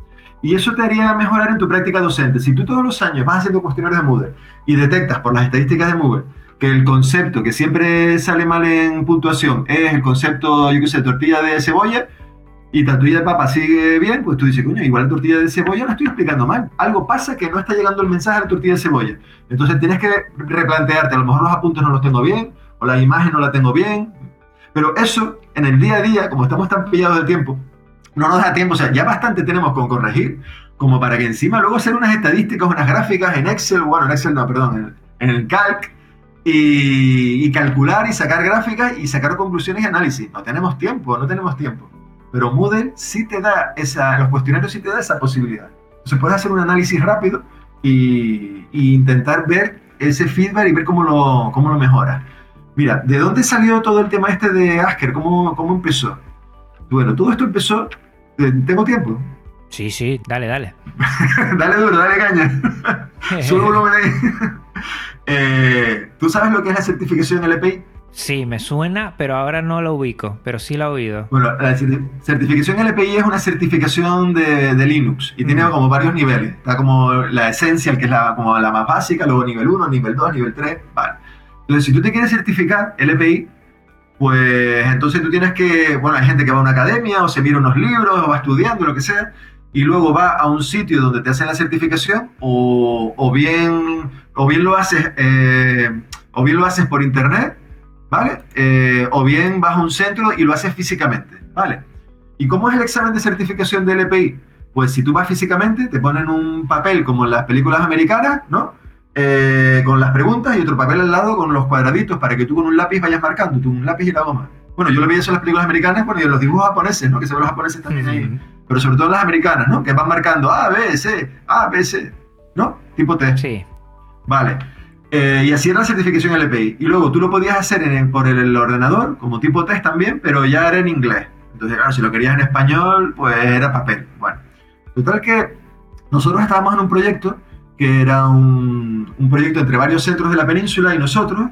Y eso te haría mejorar en tu práctica docente. Si tú todos los años vas haciendo cuestionarios de Moodle y detectas por las estadísticas de Moodle que el concepto que siempre sale mal en puntuación es el concepto, yo qué sé, tortilla de cebolla, y la tortilla de papa sigue bien, pues tú dices, coño, igual la tortilla de cebolla la estoy explicando mal. Algo pasa que no está llegando el mensaje a la tortilla de cebolla. Entonces tienes que replantearte, a lo mejor los apuntes no los tengo bien, o la imagen no la tengo bien. Pero eso, en el día a día, como estamos tan pillados de tiempo, no nos da tiempo. O sea, ya bastante tenemos con corregir, como para que encima luego hacer unas estadísticas, unas gráficas en Excel, bueno, en Excel no, perdón, en, el Calc, y, y calcular y sacar gráficas y sacar conclusiones y análisis. No tenemos tiempo, no tenemos tiempo. Pero Moodle sí te da esa, los cuestionarios sí te da esa posibilidad. Entonces puedes hacer un análisis rápido y, intentar ver ese feedback y ver cómo lo, cómo lo mejora. Mira, ¿de dónde salió todo el tema este de Asker? ¿Cómo, cómo empezó? Bueno, todo esto empezó... ¿Tengo tiempo? Sí, sí, dale, dale. dale duro, dale caña. Sube volumen ahí. Eh, ¿Tú sabes lo que es la certificación LPI? Sí, me suena, pero ahora no lo ubico, pero sí lo he oído. Bueno, la certificación LPI es una certificación de, Linux y tiene mm. como varios niveles. Está como la Essential, que es la, como la más básica, luego nivel 1, nivel 2, nivel 3, vale. Entonces, si tú te quieres certificar LPI, pues entonces tú tienes que, bueno, hay gente que va a una academia o se mira unos libros o va estudiando, lo que sea, y luego va a un sitio donde te hacen la certificación o, bien, o bien lo haces... Eh, o bien lo haces por internet ¿vale? Eh, o bien vas a un centro y lo haces físicamente, ¿vale? ¿Y cómo es el examen de certificación del EPI? Pues si tú vas físicamente, te ponen un papel como en las películas americanas, ¿no? Eh, con las preguntas y otro papel al lado con los cuadraditos para que tú con un lápiz vayas marcando, tú un lápiz y la goma. Bueno, yo lo vi eso en las películas americanas, bueno, y en los dibujos japoneses, ¿no? Que se ven los japoneses también ahí. Pero sobre todo en las americanas, ¿no? Que van marcando A, B, C, A, B, C, ¿no? Tipo T. Sí. Vale. Eh, y así era la certificación LPI. Y luego tú lo podías hacer por el, ordenador, como tipo test también, pero ya era en inglés. Entonces, claro, si lo querías en español, pues era papel. Bueno, total que nosotros estábamos en un proyecto que era un, proyecto entre varios centros de la península y nosotros,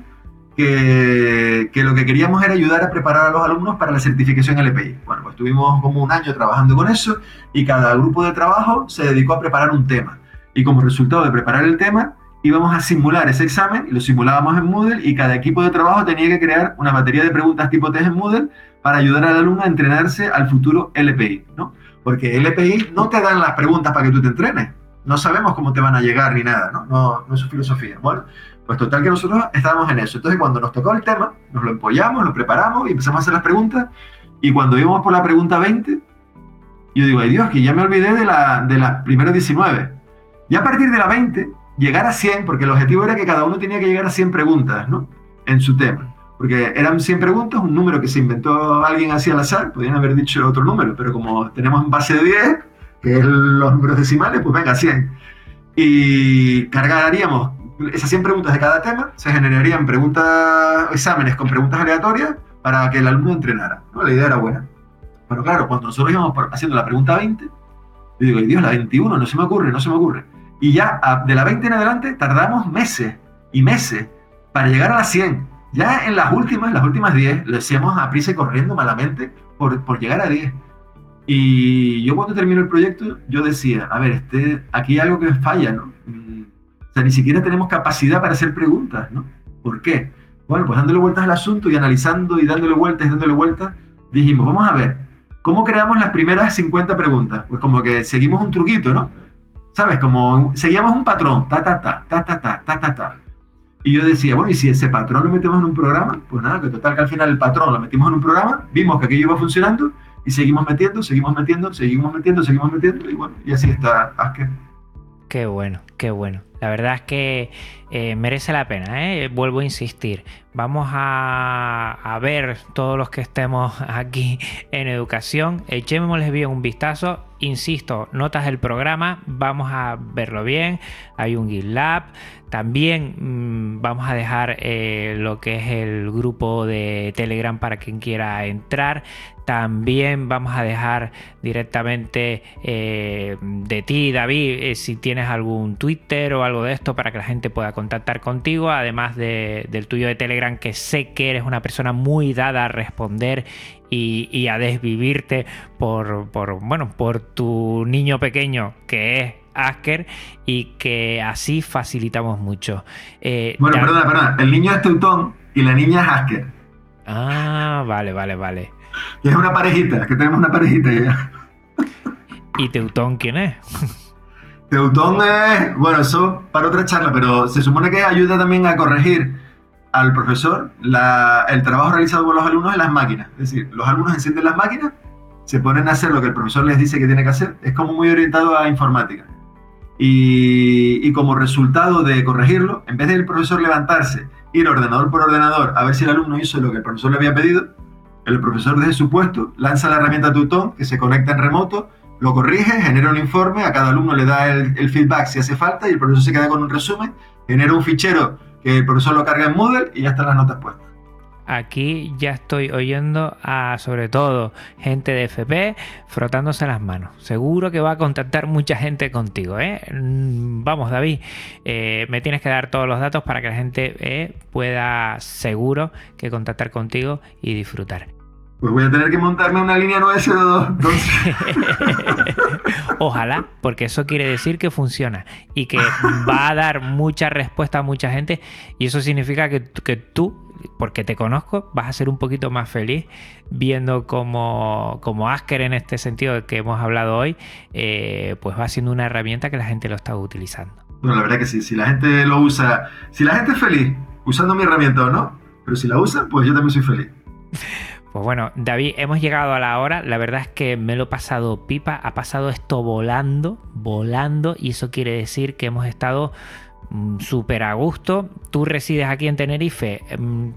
que, que, lo que queríamos era ayudar a preparar a los alumnos para la certificación LPI. Bueno, pues estuvimos como un año trabajando con eso y cada grupo de trabajo se dedicó a preparar un tema. Y como resultado de preparar el tema, íbamos a simular ese examen y lo simulábamos en Moodle y cada equipo de trabajo tenía que crear una batería de preguntas tipo test en Moodle para ayudar al alumno a entrenarse al futuro LPI, ¿no? Porque LPI no te dan las preguntas para que tú te entrenes. No sabemos cómo te van a llegar ni nada, ¿no? No, no es su filosofía. Bueno, pues total que nosotros estábamos en eso. Entonces cuando nos tocó el tema, nos lo empollamos, lo preparamos y empezamos a hacer las preguntas. Y cuando íbamos por la pregunta 20, yo digo, ay Dios, que ya me olvidé de la, de las primeras 19. Y a partir de la 20 llegar a 100, porque el objetivo era que cada uno tenía que llegar a 100 preguntas, ¿no? En su tema. Porque eran 100 preguntas, un número que se inventó alguien así al azar, podrían haber dicho otro número, pero como tenemos un base de 10, que es los números decimales, pues venga, 100. Y cargaríamos esas 100 preguntas de cada tema se generarían preguntas, exámenes con preguntas aleatorias para que el alumno entrenara. ¿no? La idea era buena. Pero claro, cuando nosotros íbamos haciendo la pregunta 20, yo digo, Dios, la 21, no se me ocurre, no se me ocurre. Y ya de la 20 en adelante tardamos meses y meses para llegar a las 100. Ya en las últimas, las últimas 10, lo hacíamos a prisa y corriendo malamente por, por llegar a 10. Y yo cuando termino el proyecto, yo decía, a ver, este, aquí hay algo que falla, ¿no? Mm, o sea, ni siquiera tenemos capacidad para hacer preguntas, ¿no? ¿Por qué? Bueno, pues dándole vueltas al asunto y analizando y dándole vueltas y dándole vueltas, dijimos, vamos a ver, ¿cómo creamos las primeras 50 preguntas? Pues como que seguimos un truquito, ¿no? ¿Sabes? Como seguíamos un patrón, ta, ta, ta, ta, ta, ta, ta, ta, ta. Y yo decía, bueno, ¿y si ese patrón lo metemos en un programa? Pues nada, que total que al final el patrón lo metimos en un programa, vimos que aquello iba funcionando y seguimos metiendo, seguimos metiendo, seguimos metiendo, seguimos metiendo y bueno, y así está. Qué bueno, qué bueno. La verdad es que eh, merece la pena, ¿eh? vuelvo a insistir. Vamos a, ver todos los que estemos aquí en educación. Echémosles bien un vistazo. Insisto, notas del programa, vamos a verlo bien. Hay un GitLab. También mmm, vamos a dejar eh, lo que es el grupo de Telegram para quien quiera entrar. También vamos a dejar directamente de ti, David, si tienes algún Twitter o algo de esto para que la gente pueda contactar contigo, además de, del tuyo de Telegram, que sé que eres una persona muy dada a responder y, y a desvivirte por, por, bueno, por tu niño pequeño que es Asker y que así facilitamos mucho. Eh, bueno, ya... perdona, perdona. El niño es Teutón y la niña es Asker. Ah, vale, vale, vale. Y es una parejita, que tenemos una parejita ya. ¿Y Teutón quién es? Teutón es, bueno, eso para otra charla, pero se supone que ayuda también a corregir al profesor la, el trabajo realizado por los alumnos en las máquinas. Es decir, los alumnos encienden las máquinas, se ponen a hacer lo que el profesor les dice que tiene que hacer. Es como muy orientado a informática. Y, y, como resultado de corregirlo, en vez del profesor levantarse, ir ordenador por ordenador a ver si el alumno hizo lo que el profesor le había pedido, el profesor desde su puesto lanza la herramienta Tutón que se conecta en remoto, lo corrige, genera un informe, a cada alumno le da el, feedback si hace falta y el profesor se queda con un resumen, genera un fichero que el profesor lo carga en Moodle y ya están las notas puestas aquí ya estoy oyendo a sobre todo gente de FP frotándose las manos. Seguro que va a contactar mucha gente contigo. ¿eh? Vamos, David, eh, me tienes que dar todos los datos para que la gente eh, pueda seguro que contactar contigo y disfrutar. Pues voy a tener que montarme una línea 902. Ojalá, porque eso quiere decir que funciona y que va a dar mucha respuesta a mucha gente. Y eso significa que, que tú porque te conozco, vas a ser un poquito más feliz viendo como, como Asker en este sentido que hemos hablado hoy, eh, pues va siendo una herramienta que la gente lo está utilizando. Bueno, la verdad que sí, si la gente lo usa, si la gente es feliz usando mi herramienta o no, pero si la usa, pues yo también soy feliz. Pues bueno, David, hemos llegado a la hora. La verdad es que me lo he pasado pipa. Ha pasado esto volando, volando. Y eso quiere decir que hemos estado súper a gusto. Tú resides aquí en Tenerife.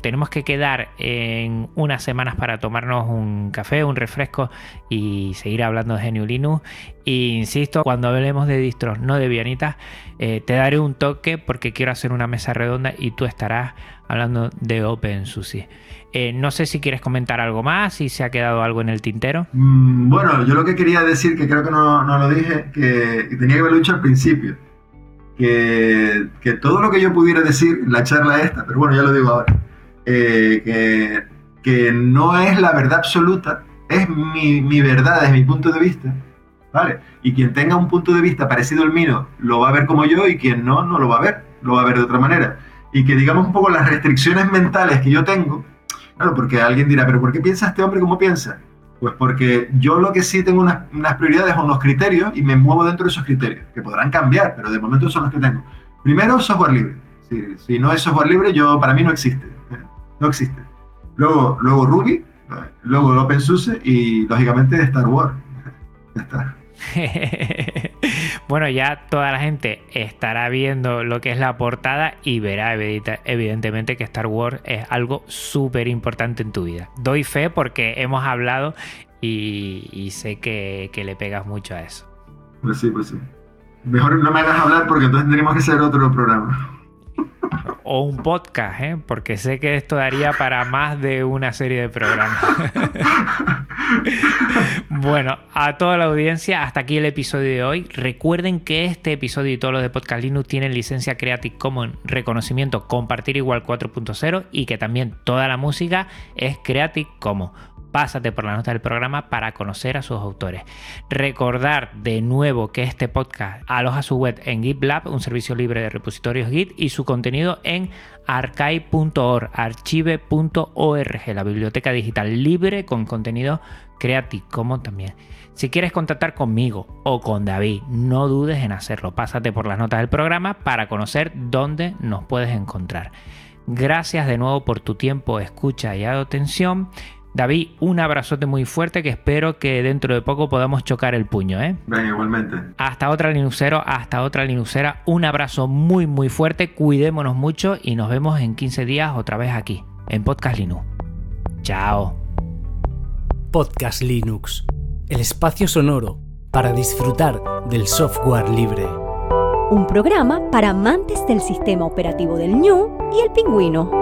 Tenemos que quedar en unas semanas para tomarnos un café, un refresco y seguir hablando de GNU Linux. Insisto, cuando hablemos de distros, no de Vianitas, eh, te daré un toque porque quiero hacer una mesa redonda y tú estarás hablando de OpenSUSE. Eh, no sé si quieres comentar algo más, si se ha quedado algo en el tintero. Mm, bueno, yo lo que quería decir, que creo que no, lo dije, que, que tenía que haberlo dicho al principio que, que, todo lo que yo pudiera decir en la charla esta, pero bueno, ya lo digo ahora, eh, que, que, no es la verdad absoluta, es mi, mi, verdad, es mi punto de vista, ¿vale? Y quien tenga un punto de vista parecido al mío lo va a ver como yo y quien no, no lo va a ver, lo va a ver de otra manera. Y que digamos un poco las restricciones mentales que yo tengo, claro, porque alguien dirá, pero ¿por qué piensa este hombre como piensa? Pues porque yo lo que sí tengo unas, unas, prioridades o unos criterios y me muevo dentro de esos criterios, que podrán cambiar, pero de momento son los que tengo. Primero, software libre. Si, no es software libre, yo, para mí no existe. No existe. Luego, luego Ruby, luego OpenSUSE y, lógicamente, Star Wars. Ya está. bueno, ya toda la gente estará viendo lo que es la portada y verá evidentemente que Star Wars es algo súper importante en tu vida. Doy fe porque hemos hablado y, sé que, que, le pegas mucho a eso. Pues sí, pues sí. Mejor no me hagas hablar porque entonces tendríamos que hacer otro programa. O un podcast, ¿eh? porque sé que esto daría para más de una serie de programas. bueno, a toda la audiencia, hasta aquí el episodio de hoy. Recuerden que este episodio y todos los de Podcast Linux tienen licencia Creative Commons reconocimiento compartir igual 4.0 y que también toda la música es Creative Commons pásate por la nota del programa para conocer a sus autores. Recordar de nuevo que este podcast aloja su web en GitLab, un servicio libre de repositorios Git, y su contenido en archive.org, archive.org, la biblioteca digital libre con contenido Creative como también. Si quieres contactar conmigo o con David, no dudes en hacerlo. Pásate por las notas del programa para conocer dónde nos puedes encontrar. Gracias de nuevo por tu tiempo, escucha y atención. David, un abrazote muy fuerte que espero que dentro de poco podamos chocar el puño, ¿eh? Venga, igualmente. Hasta otra Linuxero, hasta otra Linuxera. Un abrazo muy, muy fuerte. Cuidémonos mucho y nos vemos en 15 días otra vez aquí, en Podcast Linux. Chao. Podcast Linux, el espacio sonoro para disfrutar del software libre. Un programa para amantes del sistema operativo del ñu y el pingüino.